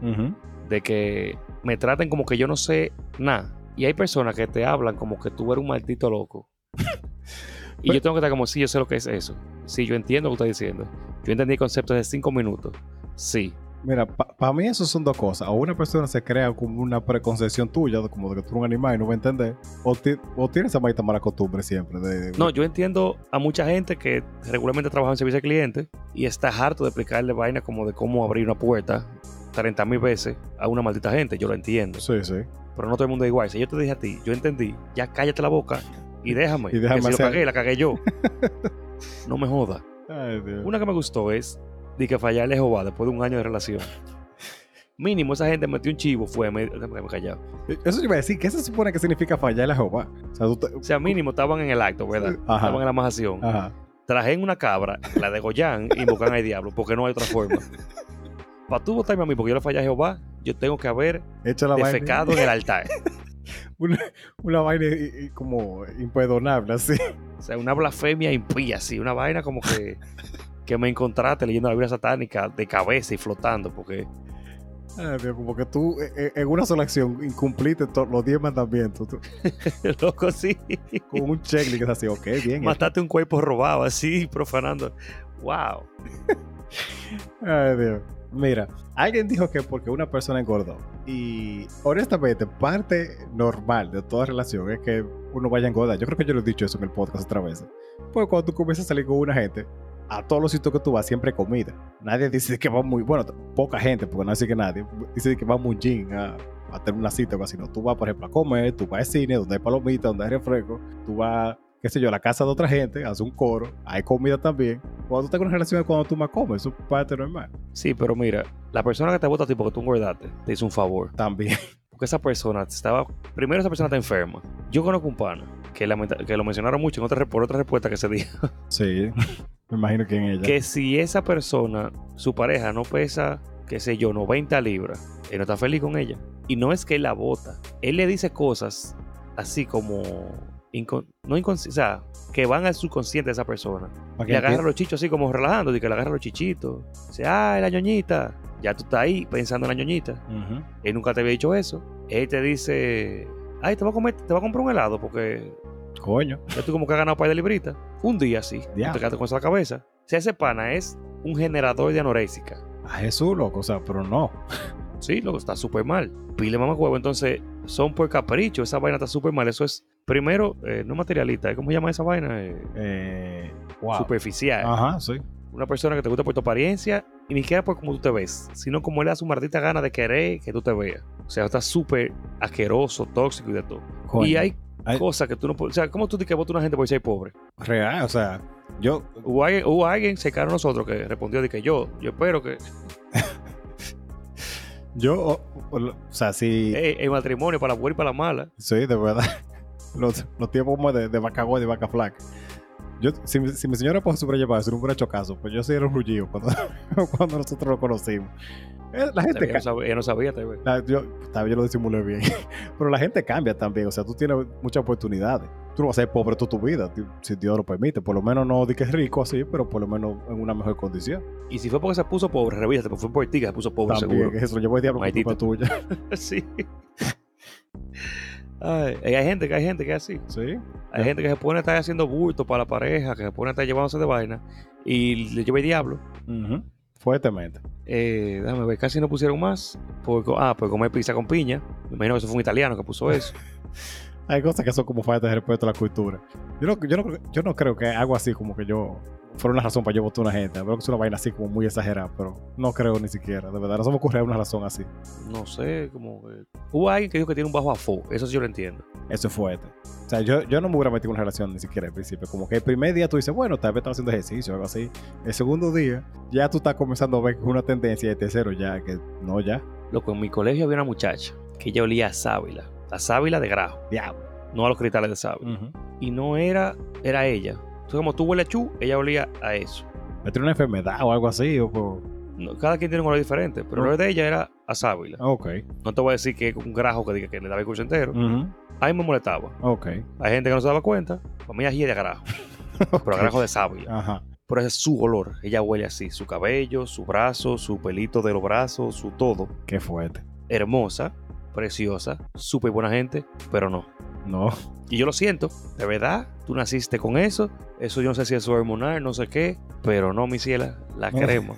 Speaker 1: De que me traten como que yo no sé nada. Y hay personas que te hablan como que tú eres un maldito loco. y yo tengo que estar como, sí, yo sé lo que es eso. Sí, yo entiendo lo que estás diciendo. Yo entendí el concepto de cinco minutos. Sí.
Speaker 2: Mira, para mí eso son dos cosas. O una persona se crea como una preconcepción tuya, como de que tú eres un animal y no va a entender. O, ti- o tiene esa maldita mala costumbre siempre. De, de-
Speaker 1: No, yo entiendo a mucha gente que regularmente trabaja en servicio al cliente y está harto de explicarle vainas como de cómo abrir una puerta 30 mil veces a una maldita gente. Yo lo entiendo.
Speaker 2: Sí, sí.
Speaker 1: Pero no todo el mundo es igual. Si yo te dije a ti, yo entendí, ya cállate la boca y déjame.
Speaker 2: Y déjame
Speaker 1: que si lo
Speaker 2: hacer-
Speaker 1: cagué, la cagué yo. no me joda.
Speaker 2: Ay, Dios.
Speaker 1: Una que me gustó es de que fallarle a Jehová después de un año de relación. Mínimo, esa gente metió un chivo, fue, me, me callado.
Speaker 2: Eso yo iba a decir, ¿qué se supone que significa fallar a Jehová? O sea, tú te-
Speaker 1: O sea, mínimo estaban en el acto, ¿verdad?
Speaker 2: Ajá.
Speaker 1: Estaban en la majación.
Speaker 2: Ajá.
Speaker 1: Trajen una cabra, la degollan y invocan al diablo, porque no hay otra forma. Para tú votarme a mí, porque yo le fallé a Jehová, yo tengo que haber
Speaker 2: Echa la vaina.
Speaker 1: defecado en el altar.
Speaker 2: Una, una vaina y- y como imperdonable, así.
Speaker 1: O sea, una blasfemia impía, así, una vaina como que, que me encontraste leyendo la Biblia satánica de cabeza y flotando, porque
Speaker 2: Ay, Dios, como que tú eh, eh, en una sola acción incumpliste los 10 mandamientos. tú-
Speaker 1: loco, sí.
Speaker 2: con un checklist así, ok, bien.
Speaker 1: Mataste un cuerpo robado, así, profanando. Wow.
Speaker 2: Ay, Dios. Mira, alguien dijo que porque una persona engordó. Y honestamente, parte normal de toda relación es que uno vaya a engordar. Yo creo que yo lo he dicho eso en el podcast otra vez. Pues cuando tú comienzas a salir con una gente, a todos los sitios que tú vas siempre hay comida. Nadie dice que va muy, bueno, poca gente, porque no dice que nadie, dice que va muy gym a, a tener una cita o así. No, tú vas, por ejemplo, a comer, tú vas al cine, donde hay palomitas, donde hay refresco, tú vas, qué sé yo, a la casa de otra gente, haces un coro, hay comida también. Cuando tú estás con una relación es cuando tú más comes, eso es parte normal.
Speaker 1: Sí, pero mira, la persona que te vota a ti porque tú engordaste, te hizo un favor.
Speaker 2: También.
Speaker 1: Porque esa persona estaba. Primero, esa persona está enferma. Yo conozco un pana que, que lo mencionaron mucho en otra, por otra respuesta que se dijo.
Speaker 2: Sí, me imagino que en ella.
Speaker 1: Que si esa persona, su pareja, no pesa, qué sé yo, 90 libras, él no está feliz con ella. Y no es que él la vota. Él le dice cosas así como. incon- no o sea, que van al subconsciente de esa persona. Le agarra los chichos así como relajando, de que le agarra los chichitos. Dice, ay, la ñoñita. Ya tú estás ahí pensando en la ñoñita. Él nunca te había dicho eso. Él te dice, ay, te voy a comer, te voy a comprar un helado porque
Speaker 2: Coño.
Speaker 1: ya tú como que has ganado par de libritas. Un día sí.
Speaker 2: Diablo.
Speaker 1: te quedaste con eso en la cabeza. O sea, ese pana es un generador de anoréxica.
Speaker 2: A Jesús, loco, o sea, pero no.
Speaker 1: Sí, loco, está súper mal. Pile mamá huevo. Entonces, son por capricho. Esa vaina está súper mal. Eso es, primero, eh, no materialista. ¿Cómo se llama esa vaina? Eh,
Speaker 2: Eh, wow.
Speaker 1: Superficial.
Speaker 2: Ajá, sí.
Speaker 1: Una persona que te gusta por tu apariencia y ni siquiera por cómo tú te ves, sino como él da su maldita gana de querer que tú te veas. O sea, está súper asqueroso, tóxico y de todo.
Speaker 2: Coño.
Speaker 1: Y hay
Speaker 2: Hay-
Speaker 1: cosas que tú no puedes. O sea, ¿cómo tú dices que vota una gente por ser pobre?
Speaker 2: Real, o sea, yo.
Speaker 1: Hubo alguien, hubo alguien cercano a nosotros que respondió de que yo, yo espero que
Speaker 2: Yo, o, o- o sea, si.
Speaker 1: eh, el matrimonio para la buena y para la mala.
Speaker 2: Sí, de verdad. Los, los tiempos como de, de vaca y vaca flaca. Yo, si, mi- si mi señora eso, no hubiera hecho caso. Pues yo sí era un rullido cuando, cuando nosotros lo conocimos. Eh, La gente
Speaker 1: Ella no sabía, no
Speaker 2: la- yo, tal vez yo lo disimulé bien. Pero la gente cambia también. O sea, tú tienes muchas oportunidades. Tú no vas a ser pobre toda tu vida, si Dios lo permite. Por lo menos no di que es rico así, pero por lo menos en una mejor condición.
Speaker 1: Y si fue porque se puso pobre, revísate, porque fue por ti que se puso pobre,
Speaker 2: También,
Speaker 1: seguro.
Speaker 2: eso lo llevó el diablo por culpa tuya.
Speaker 1: sí. Ay, y hay gente que hay gente que es así.
Speaker 2: Sí.
Speaker 1: Hay gente que se pone a estar haciendo bulto para la pareja, que se pone a estar llevándose de vaina y le lleva el diablo.
Speaker 2: Fuertemente.
Speaker 1: Eh, déjame ver, casi no pusieron más. Por, ah, por comer pizza con piña. Me imagino que eso fue un italiano que puso eso.
Speaker 2: Hay cosas que son como falta de respeto a la cultura. Yo no, yo no, creo- yo no creo que algo así como que yo fuera una razón para yo votar a una gente. Ver que es una vaina así como muy exagerada, pero no creo ni siquiera. De verdad, no se me ocurre una razón así.
Speaker 1: No sé, como que... Hubo alguien que dijo que tiene un bajo afo. Eso sí yo lo entiendo.
Speaker 2: Eso es fuerte. O sea, yo, yo no me hubiera metido en una relación ni siquiera al principio. Como que el primer día tú dices, bueno, tal vez estás haciendo ejercicio o algo así. El segundo día, ya tú estás comenzando a ver que es una tendencia. Y el tercero, ya, que no, ya.
Speaker 1: Loco, en mi colegio había una muchacha que ella olía a sábila. A sábila de grajo.
Speaker 2: Diablo.
Speaker 1: No a los cristales de sábila. Y no era... Era ella. Entonces, como tú hueles a chu, ella olía a eso.
Speaker 2: ¿Me tiene una enfermedad o algo así? O,
Speaker 1: No, cada quien tiene un olor diferente, pero el
Speaker 2: Oh.
Speaker 1: olor de ella era a sábila.
Speaker 2: Ok.
Speaker 1: No te voy a decir que es un grajo que diga que le daba el curso entero.
Speaker 2: Ujú.
Speaker 1: A mí me molestaba.
Speaker 2: Ok.
Speaker 1: Hay gente que no se daba cuenta. Para mí es de grajo. Pero grajo de sábila.
Speaker 2: Ajá.
Speaker 1: Pero ese es su olor. Ella huele así. Su cabello, su brazo, su pelito de los brazos, su todo.
Speaker 2: Qué fuerte.
Speaker 1: Hermosa, preciosa, súper buena gente, pero no.
Speaker 2: No.
Speaker 1: Y yo lo siento, de verdad, tú naciste con eso. Eso yo no sé si es hormonal, no sé qué. Pero no, mi ciela, la
Speaker 2: No.
Speaker 1: queremos.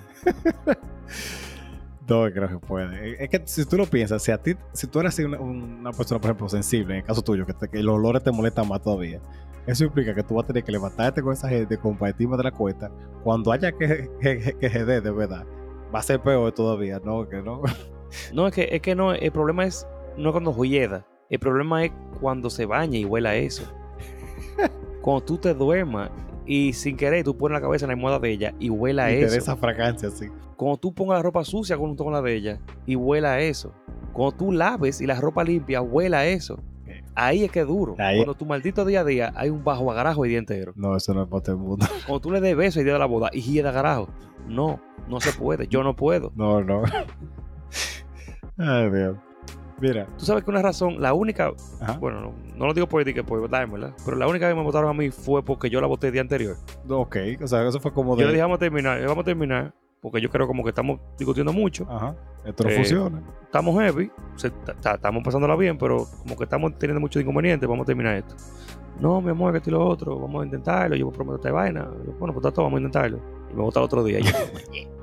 Speaker 2: No, creo que puede. Es que si tú lo piensas, si a ti, si tú eres una, una persona, por ejemplo, sensible, en el caso tuyo, que, te- que los olores te molestan más todavía, eso implica que tú vas a tener que levantarte con esa gente, compartir más de la cuenta. Cuando haya que, que, que jeder, de verdad, va a ser peor todavía, ¿no? Que no.
Speaker 1: No, es que, es que no, el problema es no cuando joyeda. El problema es cuando se baña y huela a eso. cuando tú te duermas y sin querer tú pones la cabeza en la almohada de ella y huela a
Speaker 2: Y te
Speaker 1: eso.
Speaker 2: esa fragancia así.
Speaker 1: Cuando tú pongas la ropa sucia junto con la de ella y huela a eso. Cuando tú laves y la ropa limpia, huela a eso. Ahí es que es duro.
Speaker 2: Ahí-
Speaker 1: Cuando tu maldito día a día hay un bajo agarajo el día entero.
Speaker 2: No, eso no es para todo el mundo.
Speaker 1: Cuando tú le des beso el día de la boda y hieda agarajo. No, no se puede. Yo no puedo.
Speaker 2: No, no. Ay, Dios. Mira.
Speaker 1: Tú sabes que una razón, la única,
Speaker 2: Ajá.
Speaker 1: bueno, no, no lo digo por, que por dármela, pero la única que me votaron a mí fue porque yo la voté el día anterior.
Speaker 2: Ok, o sea, eso fue como de.
Speaker 1: Yo le dije, vamos a terminar, vamos a terminar, porque yo creo como que estamos discutiendo mucho,
Speaker 2: Ajá. Esto no
Speaker 1: Eh,
Speaker 2: funciona.
Speaker 1: estamos heavy, se- estamos pasándola bien, pero como que estamos teniendo muchos inconvenientes, vamos a terminar esto. No, mi amor, que esto y lo otro, vamos a intentarlo, yo prometo esta vaina. Yo, bueno, pues está todo, vamos a intentarlo. Y me vota el otro día. y Yo,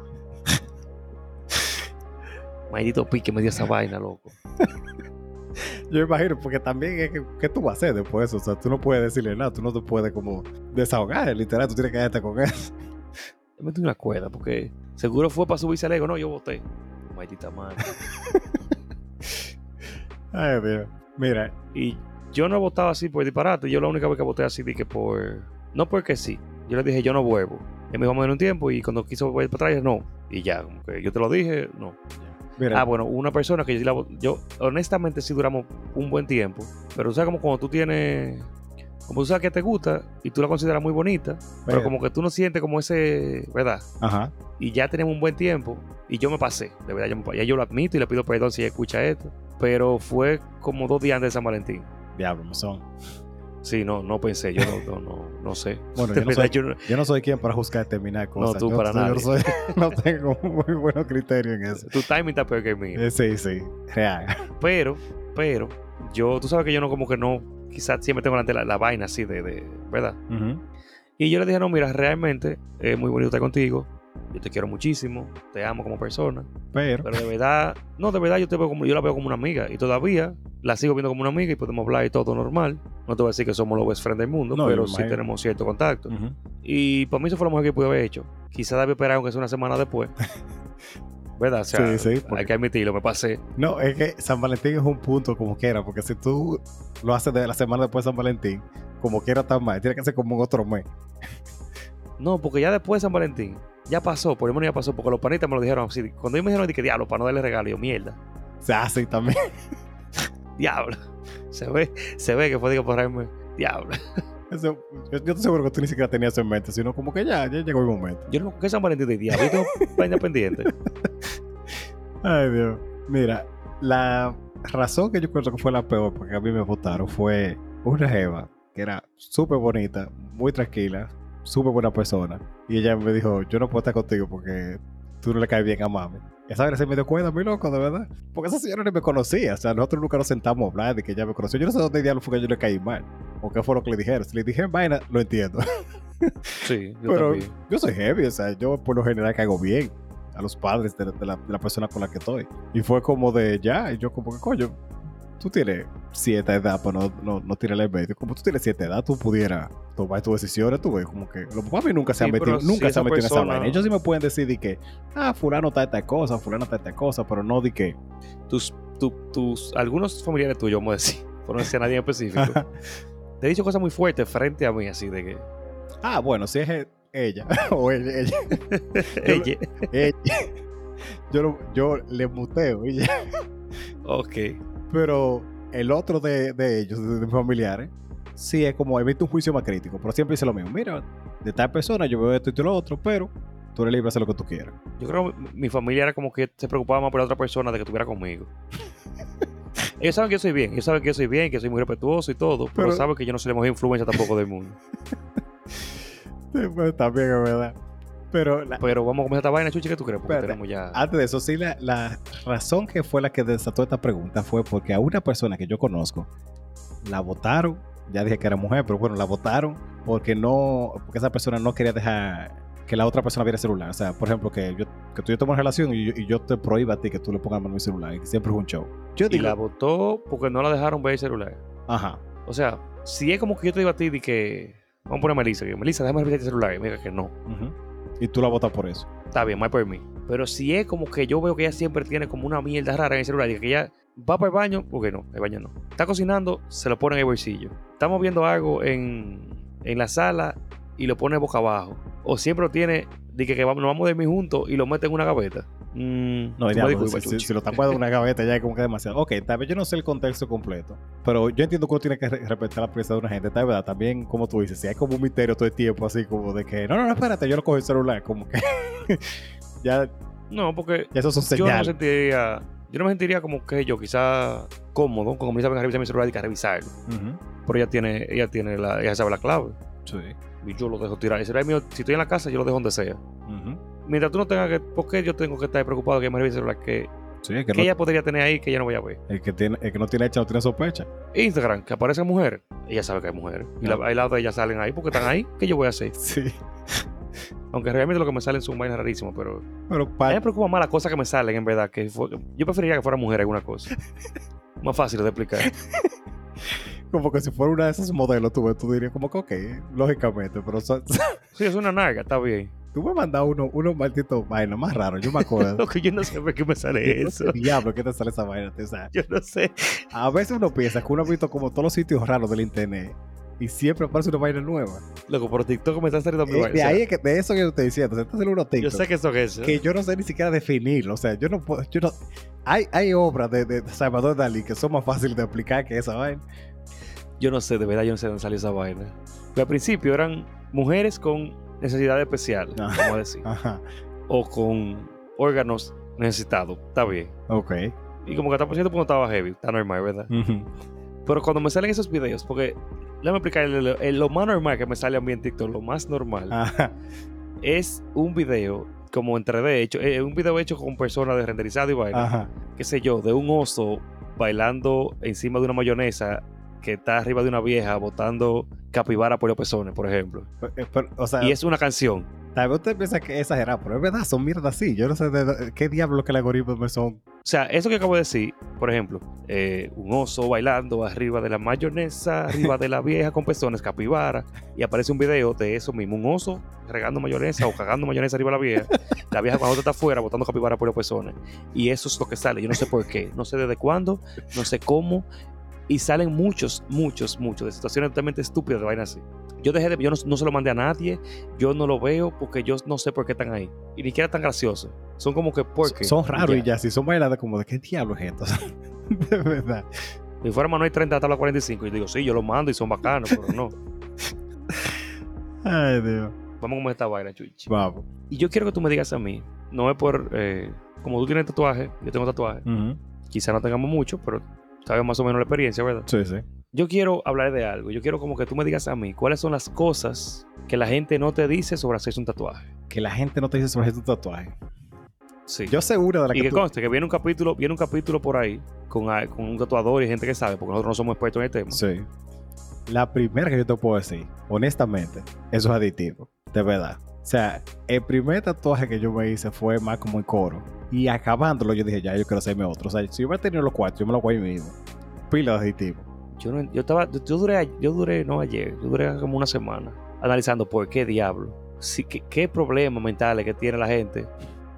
Speaker 1: Maldito pique me dio esa vaina, loco.
Speaker 2: Yo imagino, porque también es que, ¿qué tú vas a hacer después de eso? O sea, tú no puedes decirle nada, tú no te puedes como desahogar, literal, tú tienes que quedarte con él.
Speaker 1: Me metí una cuerda porque seguro fue para subirse al ego. No, yo voté. Maldita madre.
Speaker 2: Ay, Dios. Mira,
Speaker 1: Y yo no votaba así por disparate. Yo la única vez que voté así dije por. No porque sí. Yo le dije, yo no vuelvo. Él me dijo, dar un tiempo. Y cuando quiso volver para atrás, no. Y ya, como que yo te lo dije, no.
Speaker 2: Mira.
Speaker 1: Ah, bueno, una persona que yo, la yo honestamente sí duramos un buen tiempo. Pero tú sabes como cuando tú tienes. Como tú sabes que te gusta y tú la consideras muy bonita, pero
Speaker 2: Pero-
Speaker 1: como que tú no sientes como ese, ¿verdad?
Speaker 2: Ajá.
Speaker 1: y ya tenemos un buen tiempo y yo me pasé, de verdad, yo me. Ya yo lo admito y le pido perdón si ella escucha esto, pero fue como dos días antes de San Valentín.
Speaker 2: Diablo, son.
Speaker 1: Sí, no, no pensé, yo no, no, no, no sé.
Speaker 2: Bueno, yo no, soy,
Speaker 1: yo no-
Speaker 2: no soy quien para juzgar y terminar cosas.
Speaker 1: tú
Speaker 2: yo,
Speaker 1: para nadie.
Speaker 2: No, no tengo muy buenos criterios en eso.
Speaker 1: tu timing está peor que el mío.
Speaker 2: Eh, sí, sí, real.
Speaker 1: Pero, pero, yo, tú sabes que yo no como que no, quizás siempre tengo delante la, la vaina así de, de, ¿verdad? Y yo le dije, no, mira, realmente es muy bonito estar contigo, yo te quiero muchísimo, te amo como persona,
Speaker 2: Pero,
Speaker 1: Pero de verdad, no, de verdad yo te veo como, yo la veo como una amiga y todavía la sigo viendo como una amiga y podemos hablar y todo normal. No te voy a decir que somos los best friends del mundo,
Speaker 2: No,
Speaker 1: pero sí
Speaker 2: imagino.
Speaker 1: tenemos cierto contacto. Y para mí eso fue lo mejor que pude haber hecho. Quizá debí esperar aunque sea una semana después. ¿Verdad? O sea,
Speaker 2: Sí, sí, porque-
Speaker 1: hay que admitirlo, me pasé.
Speaker 2: no, es que San Valentín es un punto como quiera, porque si tú lo haces de la semana después de San Valentín, como quiera tan mal, tiene que ser como en otro mes.
Speaker 1: No, porque ya después de San Valentín, ya pasó, por lo menos ya pasó, porque los panitas me lo dijeron así. Cuando ellos me dijeron, dije, diablo, para no darle regalo, yo, mierda,
Speaker 2: Se hace también.
Speaker 1: diablo. Se ve, se ve que fue, digo, por ahí, diablo.
Speaker 2: Eso- yo, estoy seguro que tú ni siquiera tenías eso en mente, sino como que ya, ya llegó el momento.
Speaker 1: Yo no, ¿qué es San Valentín de diablo? Yo tengo vaina pendiente.
Speaker 2: Ay, Dios. Mira, la razón que yo creo que fue la peor porque a mí me votaron fue una jeva que era súper bonita, muy tranquila, súper buena persona. Y ella me dijo, yo no puedo estar contigo porque tú no le caes bien a mami. Esa vez se me dio cuenta, muy loco, de verdad. Porque esa señora ni me conocía. O sea, nosotros nunca nos sentamos a hablar de que ella me conoció. Yo no sé dónde diablo fue que yo le caí mal. O qué fue lo que le dijeron. Si le dijeron vaina, lo entiendo.
Speaker 1: Sí, yo
Speaker 2: Pero
Speaker 1: también.
Speaker 2: yo soy heavy, o sea, yo por lo general caigo bien a los padres de, de la, de la persona con la que estoy. Y fue como de ya, y yo como que coño, tú tienes cierta edad, pero no, no, no tienes el medio. Como tú tienes cierta edad, tú pudieras tomar tus decisiones, tú ves, como que los papás nunca se han
Speaker 1: Sí,
Speaker 2: metido, nunca
Speaker 1: si
Speaker 2: se han metido en esa vaina. Ellos sí me pueden decir de que, ah, fulano está esta cosa, fulano está esta cosa, pero no de que,
Speaker 1: Tus, tu- tus, algunos familiares tuyos, vamos a decir, por no decir a nadie en específico, te he dicho cosas muy fuertes frente a mí, así de que,
Speaker 2: ah, bueno, si es e- ella, o él, ella,
Speaker 1: ella,
Speaker 2: ella, yo, lo- yo le muteo, y ya.
Speaker 1: ok,
Speaker 2: Pero el otro de, de ellos, de, mis familiares, sí es como emite un juicio más crítico, pero siempre dice lo mismo. Mira, de tal persona yo veo esto y lo otro, pero tú eres libre de hacer lo que tú quieras.
Speaker 1: yo creo que mi- mi familia era como que se preocupaba más por la otra persona de que estuviera conmigo. Ellos saben que yo soy bien, ellos saben que yo soy bien, que soy muy respetuoso y todo, pero,
Speaker 2: Pero-
Speaker 1: saben que yo no soy la mejor influencia tampoco del mundo.
Speaker 2: Sí, pues, también es verdad. Pero la-
Speaker 1: Pero vamos a comenzar esta vaina, Chuchi, ¿qué tú crees? Porque
Speaker 2: Espérate.
Speaker 1: tenemos ya...
Speaker 2: antes de eso, sí, la, la razón que fue la que desató esta pregunta fue porque a una persona que yo conozco la votaron, ya dije que era mujer, pero bueno, la votaron porque no, porque esa persona no quería dejar que la otra persona viera el celular. O sea, por ejemplo, que, yo, que tú y yo tenemos relación y yo, y yo te prohíba a ti que tú le pongas mano mi celular, y que siempre es un show. Yo
Speaker 1: Y
Speaker 2: digo,
Speaker 1: la votó porque no la dejaron ver el celular.
Speaker 2: ajá,
Speaker 1: O sea, si es como que yo te digo a ti de que... Vamos a poner a Melissa, que Melissa, déjame revisar el celular. Y me diga que no.
Speaker 2: ujú. Y tú la votas por eso.
Speaker 1: Está bien, mal por mí. Pero si es como que yo veo que ella siempre tiene como una mierda rara en el celular, y que ella va para el baño, porque no, el baño no. Está cocinando, se lo pone en el bolsillo. Estamos viendo algo en, en la sala y lo pone boca abajo. O siempre lo tiene, de que, que vamos, nos vamos a dormir juntos y lo mete en una gaveta. Mm,
Speaker 2: No, ya, pues, si, si- lo tapas de una gaveta ya es como que demasiado. Ok, tal vez yo no sé el contexto completo, pero yo entiendo que uno tiene que re- respetar la privacidad de una gente. Tal verdad, también, como tú dices, si hay como un misterio todo el tiempo, así como de que, no, no, no, espérate, yo no cojo el celular, como que ya,
Speaker 1: No, porque
Speaker 2: ya eso son
Speaker 1: yo no
Speaker 2: señales.
Speaker 1: sentiría... Yo no me sentiría como que yo, quizá cómodo, con Melissa venga a revisar mi celular y que a revisarlo.
Speaker 2: Ujú.
Speaker 1: Pero ella tiene, ella tiene la, ella sabe la clave.
Speaker 2: Sí.
Speaker 1: Y yo lo dejo tirar. El celular mío, si estoy en la casa, yo lo dejo donde sea. Mientras tú no tengas que. ¿Por qué yo tengo que estar preocupado que ella me revise celular? Que,
Speaker 2: Sí, es que,
Speaker 1: que
Speaker 2: no-
Speaker 1: ella podría tener ahí que ella no vaya a ver.
Speaker 2: el, que tiene, el que no tiene hecha no tiene sospecha.
Speaker 1: Instagram, que aparece mujer. Ella sabe que hay mujeres. Y la, al lado de ellas salen ahí porque están ahí. ¿Qué yo voy a hacer?
Speaker 2: Sí.
Speaker 1: Aunque realmente lo que me salen son vainas rarísimas, pero.
Speaker 2: Pero
Speaker 1: A mí me preocupa más las cosas que me salen, en verdad. que fue- Yo preferiría que fuera mujer alguna cosa. más fácil de explicar.
Speaker 2: como que si fuera una de esos modelos, tú, tú dirías como que, ok, lógicamente, pero
Speaker 1: Sí, es una narga, está bien.
Speaker 2: tú me mandas uno, unos malditos vainas más raros, yo me acuerdo.
Speaker 1: Lo que yo no sé por qué me sale eso.
Speaker 2: Diablo, ¿qué te sale esa vaina? O sea,
Speaker 1: Yo no sé.
Speaker 2: a veces uno piensa que uno ha visto como todos los sitios raros del internet y siempre aparece una vaina nueva.
Speaker 1: Loco, por TikTok me están saliendo mi
Speaker 2: Eh,
Speaker 1: vaina.
Speaker 2: de ahí es que, de eso que yo te decía, entonces estás unos
Speaker 1: Yo
Speaker 2: TikTok
Speaker 1: sé que eso es eso.
Speaker 2: que yo no sé ni siquiera definirlo. O sea, yo no puedo, yo no. Hay, hay obras de, de Salvador Dalí que son más fáciles de explicar que esa vaina.
Speaker 1: Yo no sé, de verdad, yo no sé de dónde salió esa vaina. Pero al principio eran mujeres con necesidad especial,
Speaker 2: Ah.
Speaker 1: vamos a decir.
Speaker 2: Ajá.
Speaker 1: O con órganos necesitados. Está bien.
Speaker 2: Ok.
Speaker 1: Y como que hasta por cierto punto estaba heavy. Está normal, ¿verdad?
Speaker 2: Ujú.
Speaker 1: Pero cuando me salen esos videos, porque déjame explicar, lo, el- lo más normal que me sale a mí en TikTok, lo más normal,
Speaker 2: Ajá.
Speaker 1: es un video como en 3D hecho, eh, un video hecho con personas de renderizado y vaina,
Speaker 2: Ajá.
Speaker 1: qué sé yo, de un oso bailando encima de una mayonesa que está arriba de una vieja botando capibara por los pezones, por ejemplo.
Speaker 2: Eh, pero, o sea,
Speaker 1: Y es una canción.
Speaker 2: tal vez usted piensa que es exagerado, pero es verdad, son mierdas así. Yo no sé de, de- qué diablo que el algoritmo me son.
Speaker 1: O sea, eso que acabo de decir, por ejemplo, eh, un oso bailando arriba de la mayonesa, arriba de la vieja con pezones, capibara, y aparece un video de eso mismo, un oso regando mayonesa o cagando mayonesa arriba de la vieja, la vieja cuando está afuera botando capibara por los pezones, y eso es lo que sale, yo no sé por qué, no sé desde cuándo, no sé cómo, y salen muchos, muchos, muchos de situaciones totalmente estúpidas de vainas así. Yo dejé de, yo no, no se lo mandé a nadie, yo no lo veo porque yo no sé por qué están ahí, y ni siquiera tan graciosos, son como que porque
Speaker 2: Son raros y ya, si son bailadas como de qué diablo es esto. De verdad.
Speaker 1: Si fuera Manuel 30 tabla 45, y digo, sí, yo los mando y son bacanos, pero no.
Speaker 2: Ay, Dios.
Speaker 1: Vamos a comer esta vaina, chuchi.
Speaker 2: Vamos.
Speaker 1: Y yo quiero que tú me digas a mí, no es por, eh, como tú tienes tatuaje, yo tengo tatuaje,
Speaker 2: Ujú.
Speaker 1: quizá no tengamos mucho, pero sabes más o menos la experiencia, ¿verdad?
Speaker 2: Sí, sí.
Speaker 1: Yo quiero hablar de algo, yo quiero como que tú me digas a mí, ¿cuáles son las cosas que la gente no te dice sobre hacerse un tatuaje?
Speaker 2: Que la gente no te dice sobre tu tatuaje.
Speaker 1: Sí.
Speaker 2: Yo sé una de las
Speaker 1: y
Speaker 2: que
Speaker 1: que
Speaker 2: tú...
Speaker 1: conste que viene un capítulo, viene un capítulo por ahí con, con un tatuador y gente que sabe, porque nosotros no somos expertos en el tema.
Speaker 2: Sí. La primera que yo te puedo decir, honestamente, eso es adictivo. De verdad. O sea, el primer tatuaje que yo me hice fue más como en coro. Y acabándolo, yo dije, ya, yo quiero hacerme otro. O sea, si yo hubiera tenido los cuatro, yo me lo hago ahí mismo. pila de aditivo.
Speaker 1: Yo, no, yo estaba, yo duré, yo duré, no ayer, yo duré como una semana analizando por qué diablo, sí, qué, qué problemas mentales que tiene la gente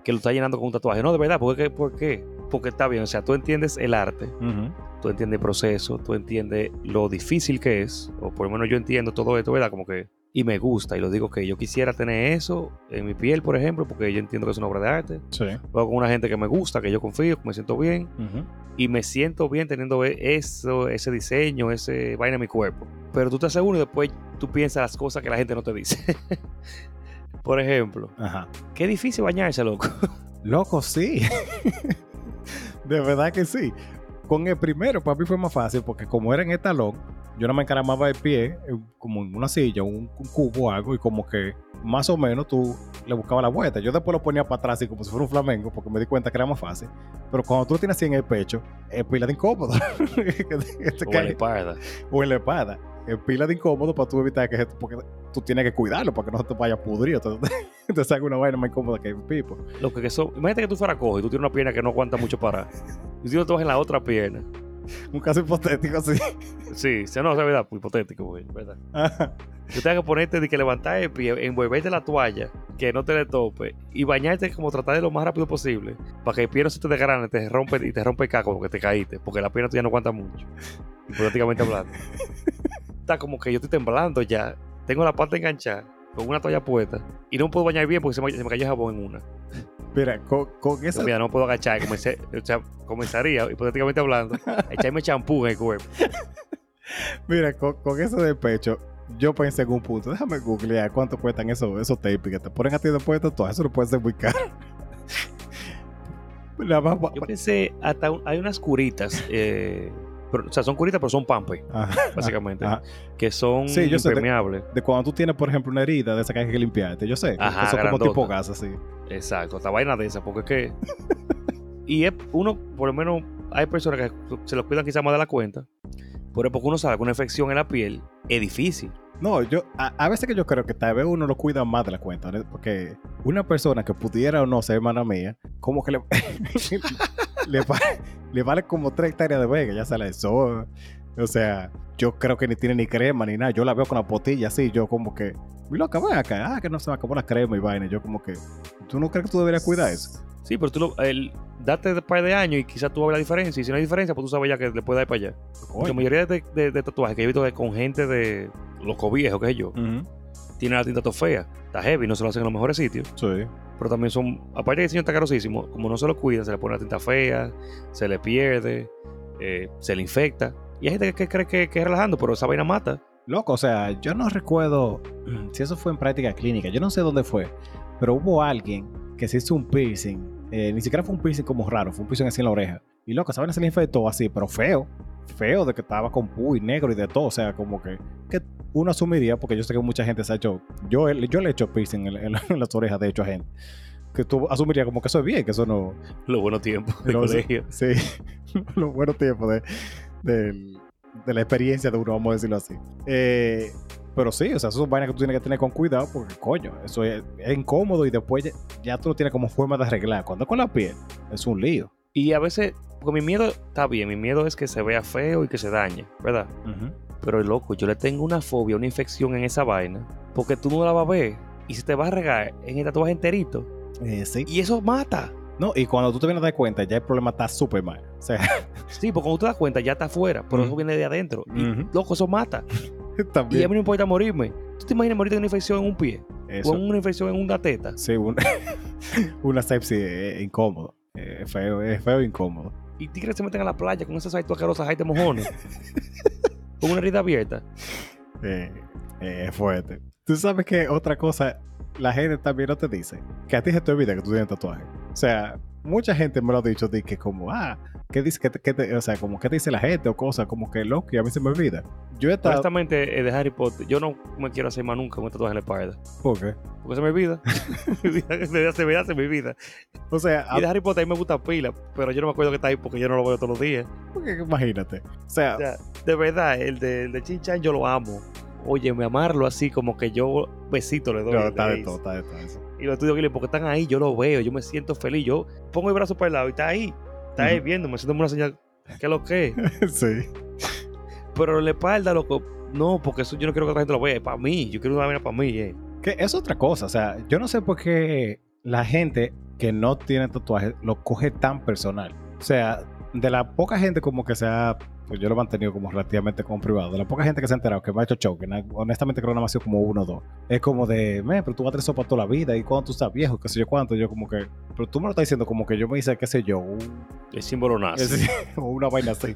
Speaker 1: que lo está llenando con un tatuaje. No, de verdad, ¿por qué? ¿Por qué? Porque está bien, o sea, tú entiendes el arte, tú entiendes el proceso, tú entiendes lo difícil que es, o por lo menos yo entiendo todo esto, ¿verdad? Como que, y me gusta, y lo digo que yo quisiera tener eso en mi piel, por ejemplo, porque yo entiendo que es una obra de arte.
Speaker 2: Sí.
Speaker 1: Luego con una gente que me gusta, que yo confío, que me siento bien, y me siento bien teniendo e- eso, ese diseño, ese vaina en mi cuerpo. Pero tú te haces uno y después tú piensas las cosas que la gente no te dice. Por ejemplo,
Speaker 2: Ajá.
Speaker 1: qué difícil bañarse, loco.
Speaker 2: Loco, sí. de verdad que sí. Con el primero, para mí fue más fácil porque como era en el talón, yo no me encaramaba de pie, en- como en una silla, un, un cubo o algo, y como que más o menos tú le buscabas la vuelta. Yo después lo ponía para atrás, así como si fuera un flamenco, porque me di cuenta que era más fácil. Pero cuando tú lo tienes así en el pecho, es pila de incómodo.
Speaker 1: O en la espalda.
Speaker 2: o en la espada. Es pila de incómodo para tú evitar que porque tú tienes que cuidarlo para que no se te vaya a pudrir. Entonces te salga una vaina más incómoda que el pipo.
Speaker 1: Lo que son, imagínate que tú fueras cojo y tú tienes una pierna que no aguanta mucho para. Y tú lo en la otra pierna.
Speaker 2: Un caso hipotético así.
Speaker 1: Sí, sí, no, es verdad, hipotético, güey, ¿verdad?
Speaker 2: Ajá.
Speaker 1: Tú tienes que ponerte de que levantar el pie, envolverte la toalla, que no te le tope, y bañarte como tratar de lo más rápido posible, para que el pie no se te desgrane, te rompe y te rompe el caco porque te caíste, porque la pierna tuya no aguanta mucho, hipotéticamente hablando. Está como que yo estoy temblando ya, tengo la pata enganchada, con una toalla puesta, y no puedo bañar bien porque se me, se me cayó el jabón en una.
Speaker 2: Mira, con, con esa.
Speaker 1: Mira, no puedo agachar, comencé, o sea, comenzaría, hipotéticamente hablando, a echarme champú en el cuerpo.
Speaker 2: Mira, con, con eso de pecho, yo pensé en un punto. Déjame googlear cuánto cuestan esos, esos tapes que te ponen a ti después de todo. Eso no puede ser muy caro.
Speaker 1: Yo pensé, hasta un- hay unas curitas, eh, pero, o sea, son curitas, pero son pampe,
Speaker 2: Ajá,
Speaker 1: básicamente,
Speaker 2: ajá.
Speaker 1: que son
Speaker 2: Sí, yo sé, de-
Speaker 1: impermeables.
Speaker 2: De cuando tú tienes, por ejemplo, una herida de esa que hay que limpiarte. Yo sé.
Speaker 1: Ajá,
Speaker 2: que son como tipo gas así.
Speaker 1: Exacto, hasta vaina de esa, porque es que. y es uno, por lo menos, hay personas que se los cuidan quizás más de la cuenta, pero porque uno sabe que una infección en la piel es difícil.
Speaker 2: No, yo a, a veces que yo creo que tal vez uno lo cuida más de la cuenta, ¿no? porque una persona que pudiera o no ser hermana mía, como que le, le, va- le vale como tres hectáreas de vega, ya sale eso. O sea, yo creo que ni tiene ni crema ni nada. Yo la veo con la potilla así, yo como que, loca, ven acá, ah, que no se me acabó la crema y vaina. Yo como que, ¿tú no crees que tú deberías cuidar eso?
Speaker 1: Sí, pero tú lo, el, date un par de años y quizás tú vas a ver la diferencia. Y si no hay diferencia, pues tú sabes ya que le puedes dar para allá. Porque la mayoría de, de- de tatuajes que he visto con gente de loco viejo, que es yo,
Speaker 2: Ujú,
Speaker 1: tiene la tinta todo fea. Está heavy, no se lo hacen en los mejores sitios.
Speaker 2: Sí.
Speaker 1: Pero también son, aparte de que el diseño está carosísimo, como no se lo cuidan, se le pone la tinta fea, se le pierde, eh, se le infecta. Y hay gente que, cree que, es relajando, pero esa vaina mata.
Speaker 2: Loco, o sea, yo no recuerdo si eso fue en práctica clínica, yo no sé dónde fue, pero hubo alguien que se hizo un piercing, eh, ni siquiera fue un piercing como raro, fue un piercing así en la oreja. Y loco, esa vaina se le infectó así, pero feo, feo de que estaba con pu y negro y de todo, o sea, como que, que uno asumiría, porque yo sé que mucha gente se ha hecho, yo, yo le he hecho piercing en, en- en las orejas de hecho a gente, que tú asumirías como que eso es bien, que eso no,
Speaker 1: Los buenos tiempos de
Speaker 2: no,
Speaker 1: colegio.
Speaker 2: Sí, los buenos tiempos de, de la experiencia de uno, vamos a decirlo así. Eh, pero sí, o sea, eso son vainas que tú tienes que tener con cuidado porque, coño, eso es, es incómodo y después ya, ya tú lo tienes como forma de arreglar. Cuando es con la piel, es un lío.
Speaker 1: Y a veces, porque mi miedo está bien, mi miedo es que se vea feo y que se dañe, ¿verdad? Pero loco, yo le tengo una fobia, una infección en esa vaina, porque tú no la vas a ver y se te va a regar en el tatuaje enterito.
Speaker 2: Eh, sí.
Speaker 1: Y eso mata.
Speaker 2: No, y cuando tú te vienes a dar cuenta, ya el problema está súper mal. O sea,
Speaker 1: Sí, porque cuando tú te das cuenta ya está afuera, pero eso viene de adentro. Y loco, eso mata. Y a
Speaker 2: también.
Speaker 1: mí no me importa morirme. ¿Tú te imaginas morirte de una infección en un pie?
Speaker 2: Eso,
Speaker 1: O una infección en una teta.
Speaker 2: sí, un- una sepsis es incómodo. Eh, Es feo, es feo e incómodo.
Speaker 1: Y tigres se meten a la playa con esas aitos asquerosas, de mojones. con una herida abierta.
Speaker 2: Eh, eh, es fuerte. Tú sabes que otra cosa, la gente también no te dice que a ti se te olvida que tú tienes tatuaje. O sea, mucha gente me lo ha dicho de que como, ah, ¿qué dice? ¿Qué te- qué te- o sea, como, ¿qué te dice la gente? O cosas como que loco y a mí se me olvida. Yo he estado...
Speaker 1: Honestamente, eh, de Harry Potter, yo no me quiero hacer más nunca un tatuaje en la espalda.
Speaker 2: ¿Por qué?
Speaker 1: Porque se me olvida. se me hace mi vida.
Speaker 2: O sea,
Speaker 1: Y de
Speaker 2: a-
Speaker 1: Harry Potter a mí me gusta pila, pero yo no me acuerdo que está ahí porque yo no lo veo todos los días.
Speaker 2: porque imagínate. O sea,
Speaker 1: O sea, de verdad, el de, el de Chin Chan yo lo amo. Oye, me amarlo así como que yo besito le doy.
Speaker 2: no, está de todo, está de todo eso.
Speaker 1: Y los estudios porque están ahí, yo lo veo, yo me siento feliz. Yo pongo el brazo para el lado y está ahí. Está ahí
Speaker 2: Ujú.
Speaker 1: viendo, me siento una señal. ¿Qué es lo que es?
Speaker 2: sí.
Speaker 1: Pero la espalda, loco, no, porque eso yo no quiero que otra gente lo vea, es para mí, yo quiero una vaina para mí, eh.
Speaker 2: Que es otra cosa, o sea, yo no sé por qué la gente que no tiene tatuajes lo coge tan personal. O sea, de la poca gente como que se ha, pues yo lo he mantenido como relativamente como privado, de la poca gente que se ha enterado que me ha hecho show, que honestamente creo que nada más ha sido como uno o dos, es como de, me, pero tú vas a tener sopa toda la vida y cuando tú estás viejo, qué sé yo cuánto, yo como que, pero tú me lo estás diciendo como que yo me hice, qué sé yo, un,
Speaker 1: El símbolo nazi.
Speaker 2: es- o una vaina así.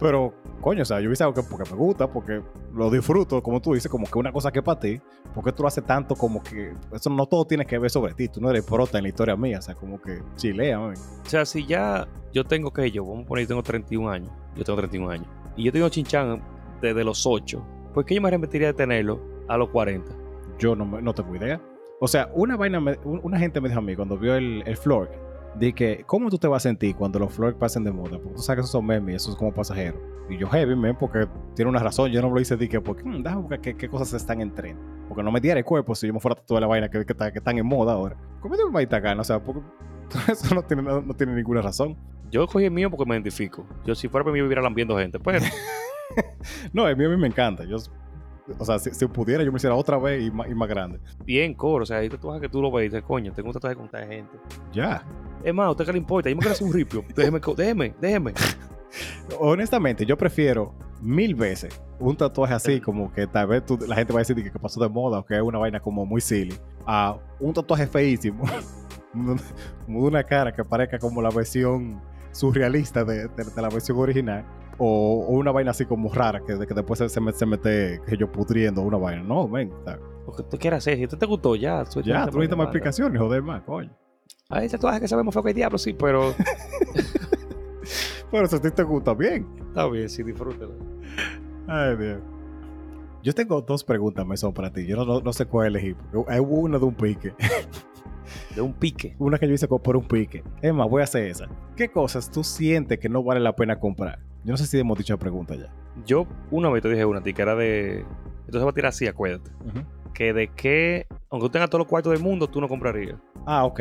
Speaker 2: Pero, coño, o sea, yo hice algo que porque me gusta, porque lo disfruto, como tú dices, como que una cosa que es para ti, porque tú lo haces tanto como que eso no todo tiene que ver sobre ti, tú no eres prota en la historia mía, o sea, como que chilea, man.
Speaker 1: O sea, si ya yo tengo que yo, vamos a poner, yo tengo 31 años, yo tengo 31 años, y yo tengo chinchán desde los 8, ¿por qué yo me arrepentiría de tenerlo a los 40?
Speaker 2: Yo no, me- no tengo idea. O sea, una vaina, me- un- una gente me dijo a mí cuando vio el, el Flork, de que, ¿cómo tú te vas a sentir cuando los Flork pasen de moda? Porque tú sabes que esos son memes y eso es como pasajero. Y yo, heavy, man, porque tiene una razón. Yo no me lo hice de que, porque, mm, déjame buscar qué, qué cosas están en tren. Porque no me diera el cuerpo si yo me fuera a toda la vaina que, que, que están en moda ahora. ¿Cómo te va a O sea, porque eso no tiene, no, no tiene ninguna razón.
Speaker 1: Yo cogí el mío porque me identifico. Yo si fuera para mí viviera lambiendo gente, pero
Speaker 2: No, el mío a mí me encanta. Yo, o sea, si, si pudiera, yo me hiciera otra vez y más, y más grande.
Speaker 1: bien coro, o sea, hay tatuajes que tú lo ves y dices, coño, tengo un tatuaje con esta gente.
Speaker 2: Ya.
Speaker 1: Es más, ¿a usted qué le importa? Yo me quiero hacer un ripio. Déjeme, déjeme, déjeme.
Speaker 2: Honestamente, yo prefiero mil veces un tatuaje así, como que tal vez tú- la gente va a decir que, que pasó de moda o que es una vaina como muy silly, a un tatuaje feísimo, una cara que parezca como la versión surrealista de, de- de la versión original, o, o una vaina así como rara, que, que después se, se, me- se mete, que yo pudriendo una vaina. No, ven,
Speaker 1: Lo que tú quieras hacer, si esto te gustó, ya.
Speaker 2: ya, tú necesitas más explicaciones, joder más, coño.
Speaker 1: Hay tatuajes que sabemos feo que el diablo, sí, pero
Speaker 2: Pero si a ti te gusta, bien.
Speaker 1: está bien, sí, disfrútelo.
Speaker 2: Ay, Dios. Yo tengo dos preguntas, Mesón, para ti. Yo no, no- no sé cuál elegir. Hay una de un pique.
Speaker 1: De un pique.
Speaker 2: Una que yo hice por un pique. Es más, voy a hacer esa. ¿Qué cosas tú sientes que no vale la pena comprar? Yo no sé si hemos dicho la pregunta ya.
Speaker 1: Yo una vez te dije una a ti que era de. Entonces va a tirar así, acuérdate. Que de qué, aunque tú tengas todos los cuartos del mundo, tú no comprarías.
Speaker 2: Ah, ok.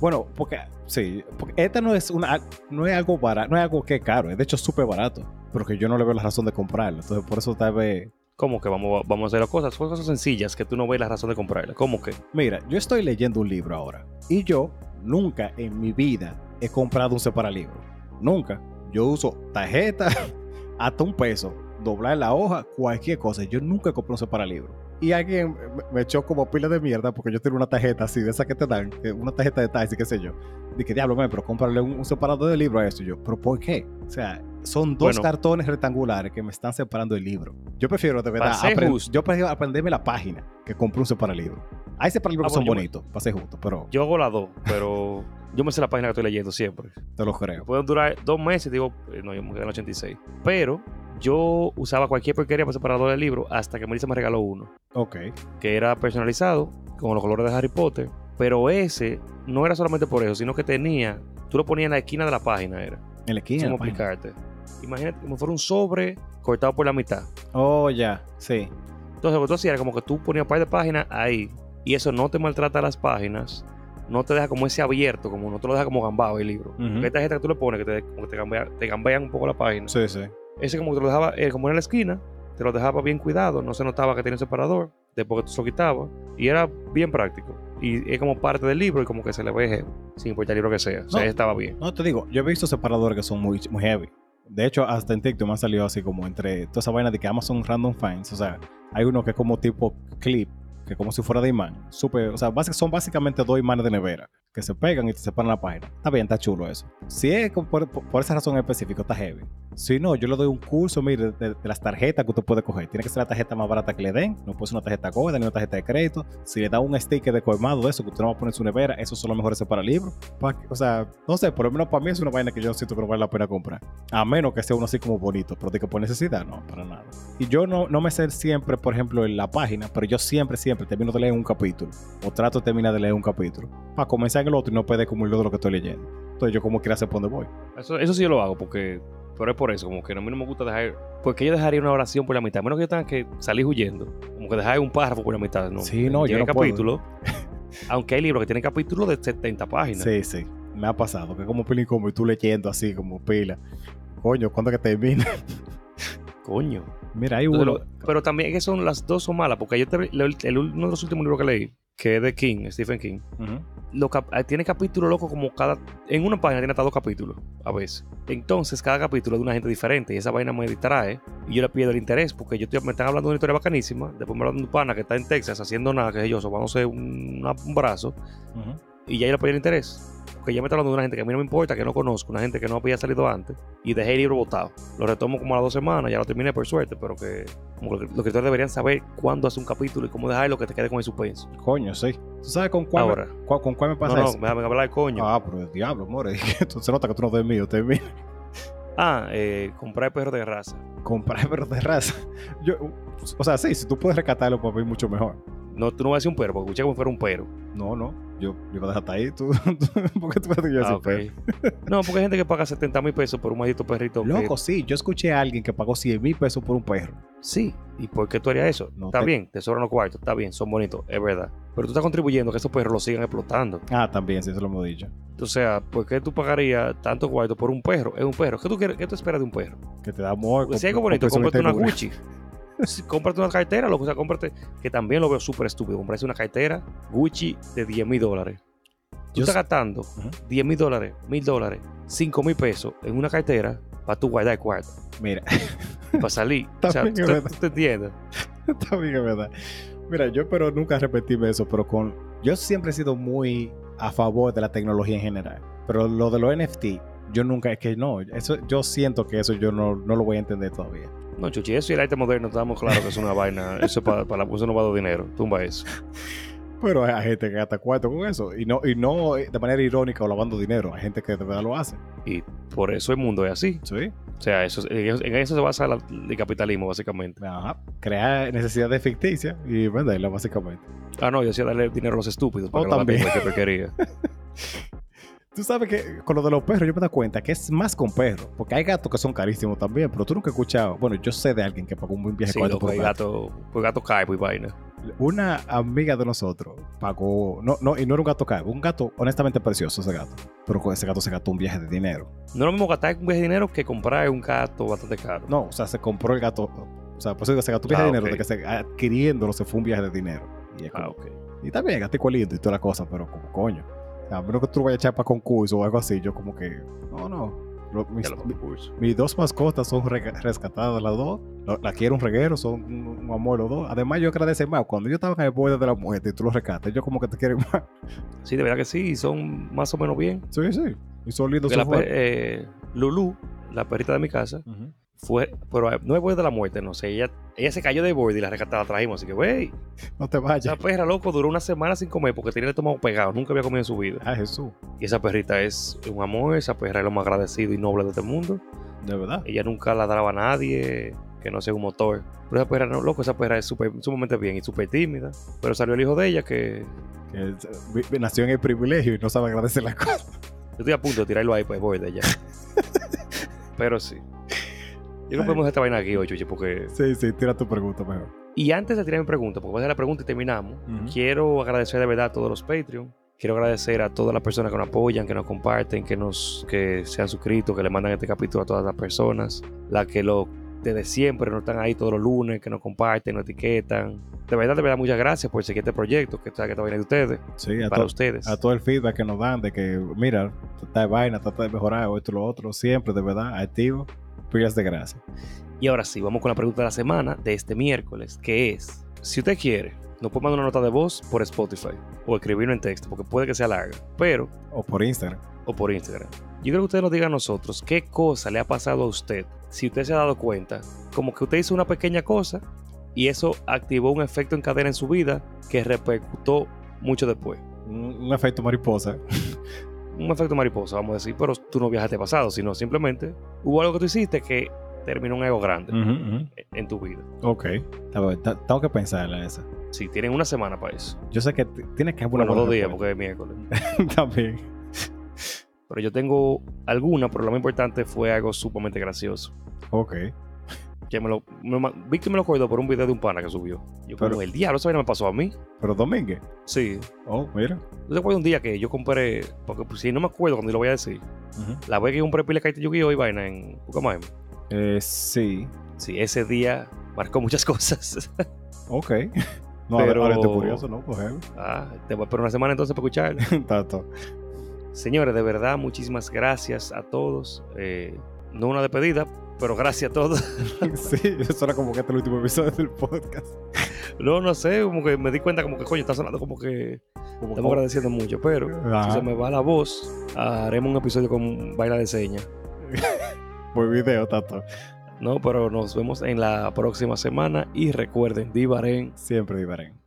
Speaker 2: Bueno, porque sí, porque esta no es una no es algo barato, no es algo que es caro, es de hecho súper barato, pero que yo no le veo la razón de comprarlo. Entonces, por eso tal vez
Speaker 1: ¿Cómo que vamos, vamos a hacer las cosas? Son cosas sencillas que tú no ves la razón de comprarlas. ¿Cómo que?
Speaker 2: Mira, yo estoy leyendo un libro ahora y yo nunca en mi vida he comprado un separalibro. Nunca. Yo uso tarjeta hasta un peso, doblar la hoja, cualquier cosa. Yo nunca compré un separalibro. Y alguien me- echó como pila de mierda porque yo tengo una tarjeta así, de esa que te dan, una tarjeta de taxi, qué sé yo. Dije, diablo, man, pero cómprale un, un separador de libro a esto. Y yo, ¿pero por qué? O sea, son dos
Speaker 1: Bueno.
Speaker 2: cartones rectangulares que me están separando el libro. Yo prefiero, de verdad, yo prefiero aprenderme la página que comprar un separalibro. Hay separalibros
Speaker 1: Ah,
Speaker 2: que son bonitos, para ser justo, pero
Speaker 1: Yo hago las dos, pero yo me sé la página que estoy leyendo siempre.
Speaker 2: te lo creo.
Speaker 1: Pueden durar dos meses, digo, eh, no, yo me quedé en el 86. Pero yo usaba cualquier porquería para separador del libro hasta que Melissa me regaló uno,
Speaker 2: Ok.
Speaker 1: que era personalizado, con los colores de Harry Potter. Pero ese no era solamente por eso, sino que tenía, tú lo ponías en la esquina de la página, era.
Speaker 2: En la esquina.
Speaker 1: ¿Cómo
Speaker 2: la página.
Speaker 1: explicarte? Imagínate como fuera un sobre cortado por la mitad.
Speaker 2: Oh, ya, sí.
Speaker 1: Entonces, lo que tú hacías era como que tú ponías un par de páginas ahí y eso no te maltrata las páginas, no te deja como ese abierto, como no te lo deja como gambado el libro.
Speaker 2: Ujú.
Speaker 1: Porque hay tarjetas que tú le pones que te, como que te, gambea- te gambean un poco la página.
Speaker 2: Sí, sí.
Speaker 1: Ese como que te lo dejaba, eh, como era en la esquina, te lo dejaba bien cuidado, no se notaba que tenía un separador, después que tú se lo quitabas, y era bien práctico. Y es como parte del libro y como que se le ve heavy, sin importar el libro que sea. O sea,
Speaker 2: No.
Speaker 1: estaba bien.
Speaker 2: No, te digo, yo he visto separadores que son muy, muy heavy. De hecho, hasta en TikTok me han salido así como entre toda esa vaina de que Amazon Random Finds. O sea, hay uno que es como tipo clip, que como si fuera de imán. Súper, o sea, son básicamente dos imanes de nevera que se pegan y te separan la página. Está bien, está chulo eso. Si es por, por- esa razón específica, está heavy. Si no, yo le doy un curso, mire, de, las tarjetas que usted puede coger. Tiene que ser la tarjeta más barata que le den. No puede ser una tarjeta gorda ni una tarjeta de crédito. Si le da un sticker de colmado de eso que usted no va a poner en su nevera, esos son los mejores para el libro. Pa- o sea, no sé, por lo menos para mí es una vaina que yo siento que no vale la pena comprar. A menos que sea uno así como bonito, pero de que por necesidad, no, para nada. Y yo no, no me sé siempre, por ejemplo, en la página, pero yo siempre, siempre termino de leer un capítulo. O trato de terminar de leer un capítulo. Para comenzar en el otro y no como el de lo que estoy leyendo. Entonces yo como quiera sé por dónde voy.
Speaker 1: Eso, eso sí yo lo hago porque, pero es por eso, como que a mí no me gusta dejar, porque yo dejaría una oración por la mitad, a menos que yo tenga que salir huyendo, como que dejar un párrafo por la mitad, ¿no?
Speaker 2: Sí, no, yo no puedo.
Speaker 1: capítulo, aunque hay libros que tienen capítulos de 70 páginas.
Speaker 2: Sí, sí. Me ha pasado. Que como pila como y tú leyendo así como pila. Coño, ¿cuándo que termina?
Speaker 1: Coño.
Speaker 2: Mira, hay uno.
Speaker 1: lo- pero también que son las dos son malas, porque yo te, el- el- uno de los últimos libros que leí, que es de King, Stephen King,
Speaker 2: Ujú.
Speaker 1: lo cap- eh, tiene capítulos locos como cada. En una página tiene hasta dos capítulos a veces. Entonces, cada capítulo es de una gente diferente y esa vaina me distrae y yo le pierdo el interés porque yo estoy, me están hablando de una historia bacanísima. Después me hablan de un pana que está en Texas haciendo nada, que sé yo, sobándose un, un brazo
Speaker 2: Ujú.
Speaker 1: Y ya yo le perdí el interés. Porque ya me está hablando de una gente que a mí no me importa, que no conozco, una gente que no había salido antes y dejé el libro botado. Lo retomo como a las dos semanas, ya lo terminé por suerte, pero que como que los escritores deberían saber cuándo hace un capítulo y cómo dejarlo que te quede con el suspenso.
Speaker 2: Coño, sí. ¿Tú sabes con cuál,
Speaker 1: Ahora.
Speaker 2: me, con cuál me
Speaker 1: No,
Speaker 2: pasa
Speaker 1: no,
Speaker 2: eso?
Speaker 1: déjame hablar de coño.
Speaker 2: Ah, pero el diablo, more. Se nota que tú no eres mío, es mío.
Speaker 1: Ah, eh, comprar perros de raza.
Speaker 2: Comprar perros de raza. Yo, o sea, sí, si tú puedes rescatarlo, para mí mucho mejor.
Speaker 1: No, tú no vas a decir un perro, porque escuché como fuera un perro.
Speaker 2: No, no. Yo, yo voy a dejar hasta ahí. ¿Tú, tú- ¿Por qué tú que yo
Speaker 1: Ah,
Speaker 2: soy
Speaker 1: ok.
Speaker 2: perro?
Speaker 1: No, porque hay gente que paga 70 mil pesos por un maldito perrito. que-
Speaker 2: Loco, sí. Yo escuché a alguien que pagó 100 mil pesos por un perro.
Speaker 1: Sí. ¿Y por qué tú harías eso?
Speaker 2: No
Speaker 1: está
Speaker 2: te-
Speaker 1: bien, te sobran los cuartos, está bien, son bonitos, es verdad. Pero tú estás contribuyendo a que esos perros los sigan explotando.
Speaker 2: Ah, también, sí, eso lo hemos dicho.
Speaker 1: O sea, ¿por qué tú pagarías tanto cuarto por un perro? Es un perro. ¿Qué tú, quieres, qué tú esperas de un perro?
Speaker 2: Que te da amor.
Speaker 1: Pues si algo bonito, cómprate una. Gucci. Sí, cómprate una cartera, loco. O sea, cómprate, que también lo veo súper estúpido. Comprarse una cartera Gucci de 10 mil dólares. Tú estás gastando
Speaker 2: Ujú.
Speaker 1: 10 mil dólares, mil dólares, 5 mil pesos en una cartera para tú guardar el cuarto,
Speaker 2: Mira,
Speaker 1: para salir. o sea,
Speaker 2: También
Speaker 1: ¿tú, tú te entiendes?
Speaker 2: bien, es verdad. Mira, yo pero nunca repetirme eso, pero con... Yo siempre he sido muy a favor de la tecnología en general. Pero lo de los NFT, yo nunca... Es que no, eso, yo siento que eso yo no, no lo voy a entender todavía.
Speaker 1: No, Chuchi, eso y el arte moderno, estamos claros que es una vaina. Eso es para, para la eso no va a dar dinero. Tumba eso.
Speaker 2: Pero hay gente que gasta cuarto con eso. Y no, y no de manera irónica o lavando dinero. Hay gente que de verdad lo hace.
Speaker 1: Y por eso el mundo es así.
Speaker 2: Sí.
Speaker 1: O sea, eso, en eso- se basa la- el capitalismo, básicamente.
Speaker 2: Ajá. Crear necesidades ficticias y venderlas, básicamente.
Speaker 1: Ah, no, yo decía darle dinero a los estúpidos para
Speaker 2: Oh,
Speaker 1: que lo
Speaker 2: también.
Speaker 1: gasten cualquier porquería.
Speaker 2: Tú sabes que con lo de los perros yo me doy cuenta que es más con perros. Porque hay gatos que son carísimos también. Pero tú nunca has escuchado. Bueno, yo sé de alguien que pagó un buen viaje
Speaker 1: Sí,
Speaker 2: cuarto
Speaker 1: loco,
Speaker 2: por
Speaker 1: el
Speaker 2: gato.
Speaker 1: gato, pues gato cae y vaina.
Speaker 2: Una amiga de nosotros pagó. No, no, y no era un gato caro. Un gato honestamente precioso ese gato. Pero con ese gato se gastó un viaje de dinero.
Speaker 1: No es lo mismo gastar un viaje de dinero que comprar un gato bastante caro.
Speaker 2: No, o sea, se compró el gato. O sea, por eso se gastó un viaje
Speaker 1: Ah,
Speaker 2: de dinero.
Speaker 1: ok.
Speaker 2: De que se, adquiriéndolo se fue un viaje de dinero. Y, es
Speaker 1: Ah,
Speaker 2: como-
Speaker 1: ok.
Speaker 2: y también gatico lindo y toda la cosa, pero como coño. Sea, a menos que tú lo vayas a echar para concurso o algo así, yo como que. No, no. Mis,
Speaker 1: concurso.
Speaker 2: mis dos mascotas son rega- rescatadas las dos. La, la quiero un reguero, son un, un amor los dos. Además, yo agradezco más. Cuando yo estaba en el borde de la muerte y tú los rescatas, yo como que te quieren más.
Speaker 1: Sí, de verdad que sí, son más o menos bien.
Speaker 2: Sí, sí. Y son lindos.
Speaker 1: La
Speaker 2: son fuertes.
Speaker 1: eh, Lulu, la perrita de mi casa,
Speaker 2: Ujú.
Speaker 1: Fue, pero no es borde de la muerte, no sé, ella, ella se cayó de borde y la rescatada la trajimos, así que, güey,
Speaker 2: No te vayas.
Speaker 1: esa perra, loco, duró una semana sin comer porque tenía el estómago pegado, nunca había comido en su vida.
Speaker 2: Ah, Jesús.
Speaker 1: Y esa perrita es un amor, esa perra es lo más agradecido y noble de este mundo.
Speaker 2: De verdad.
Speaker 1: Ella nunca ladraba a nadie, que no sea un motor. Pero esa perra, no, loco, esa perra es súper- sumamente bien y súper tímida. Pero salió el hijo de ella que
Speaker 2: Que nació en el privilegio y no sabe agradecer las cosas.
Speaker 1: yo estoy a punto de tirarlo ahí pues borde ya. Pero sí. Yo creo que podemos esta vaina aquí hoy, Chuchi, porque
Speaker 2: Sí, sí, tira tu pregunta mejor.
Speaker 1: Y antes de tirar mi pregunta, porque voy a hacer la pregunta y terminamos, quiero agradecer de verdad a todos los Patreon. Quiero agradecer a todas las personas que nos apoyan, que nos comparten, que nos que se han suscrito, que le mandan este capítulo a todas las personas, las que lo desde siempre nos están ahí todos los lunes, que nos comparten, nos etiquetan. De verdad, de verdad, muchas gracias por seguir este proyecto que está que está bien de ustedes,
Speaker 2: Sí, a,
Speaker 1: para ustedes.
Speaker 2: a todo el feedback que nos dan de que, mira, está de vaina, trata de mejorar, esto lo otro, siempre, de verdad, activo. Pilas de gracia.
Speaker 1: Y ahora sí, vamos con la pregunta de la semana de este miércoles, que es, si usted quiere, nos puede mandar una nota de voz por Spotify o escribirlo en texto, porque puede que sea larga, pero
Speaker 2: O por Instagram.
Speaker 1: o por Instagram. Yo creo que usted nos diga a nosotros qué cosa le ha pasado a usted, si usted se ha dado cuenta, como que usted hizo una pequeña cosa y eso activó un efecto en cadena en su vida que repercutó mucho después.
Speaker 2: Un efecto mariposa.
Speaker 1: Un efecto mariposa, vamos a decir, pero tú no viajaste pasado, sino simplemente hubo algo que tú hiciste que terminó un ego grande en tu vida.
Speaker 2: Ok. Tengo que pensarla esa.
Speaker 1: Sí, tienen una semana para eso.
Speaker 2: Yo sé que tienes que haber una
Speaker 1: Bueno, dos días porque es miércoles.
Speaker 2: También.
Speaker 1: Pero yo tengo alguna, pero lo más importante fue algo sumamente gracioso.
Speaker 2: Ok.
Speaker 1: Que me lo, me, que me lo acordó por un video de un pana que subió. Yo como,
Speaker 2: Pero-
Speaker 1: el diablo, eso no me pasó a mí.
Speaker 2: Pero Domínguez.
Speaker 1: Sí.
Speaker 2: Oh, mira.
Speaker 1: ¿Tú te acuerdas un día que yo compré, porque pues, si no me acuerdo cuando yo lo voy a decir,
Speaker 2: Ujú.
Speaker 1: la vez que compré pila de cartas Yu-Gi-Oh! y vaina en Pucamaima.
Speaker 2: Eh, sí.
Speaker 1: Sí, ese día marcó muchas cosas.
Speaker 2: Ok. No,
Speaker 1: Pero-
Speaker 2: ahora estoy curioso, ¿no? Pues, heavy.
Speaker 1: ah, te voy a esperar una semana entonces para escuchar.
Speaker 2: Tato.
Speaker 1: Señores, de verdad, muchísimas gracias a todos. Eh, no una despedida, pero gracias a todos.
Speaker 2: Sí, eso era como que este es el último episodio del podcast.
Speaker 1: no, no sé, como que me di cuenta como que, coño, está sonando como que
Speaker 2: Como
Speaker 1: estamos agradeciendo mucho, pero si se me va la voz, haremos un episodio con baila de señas.
Speaker 2: Por video, Tato.
Speaker 1: No, pero nos vemos en la próxima semana y recuerden, Divaren.
Speaker 2: Siempre divaren.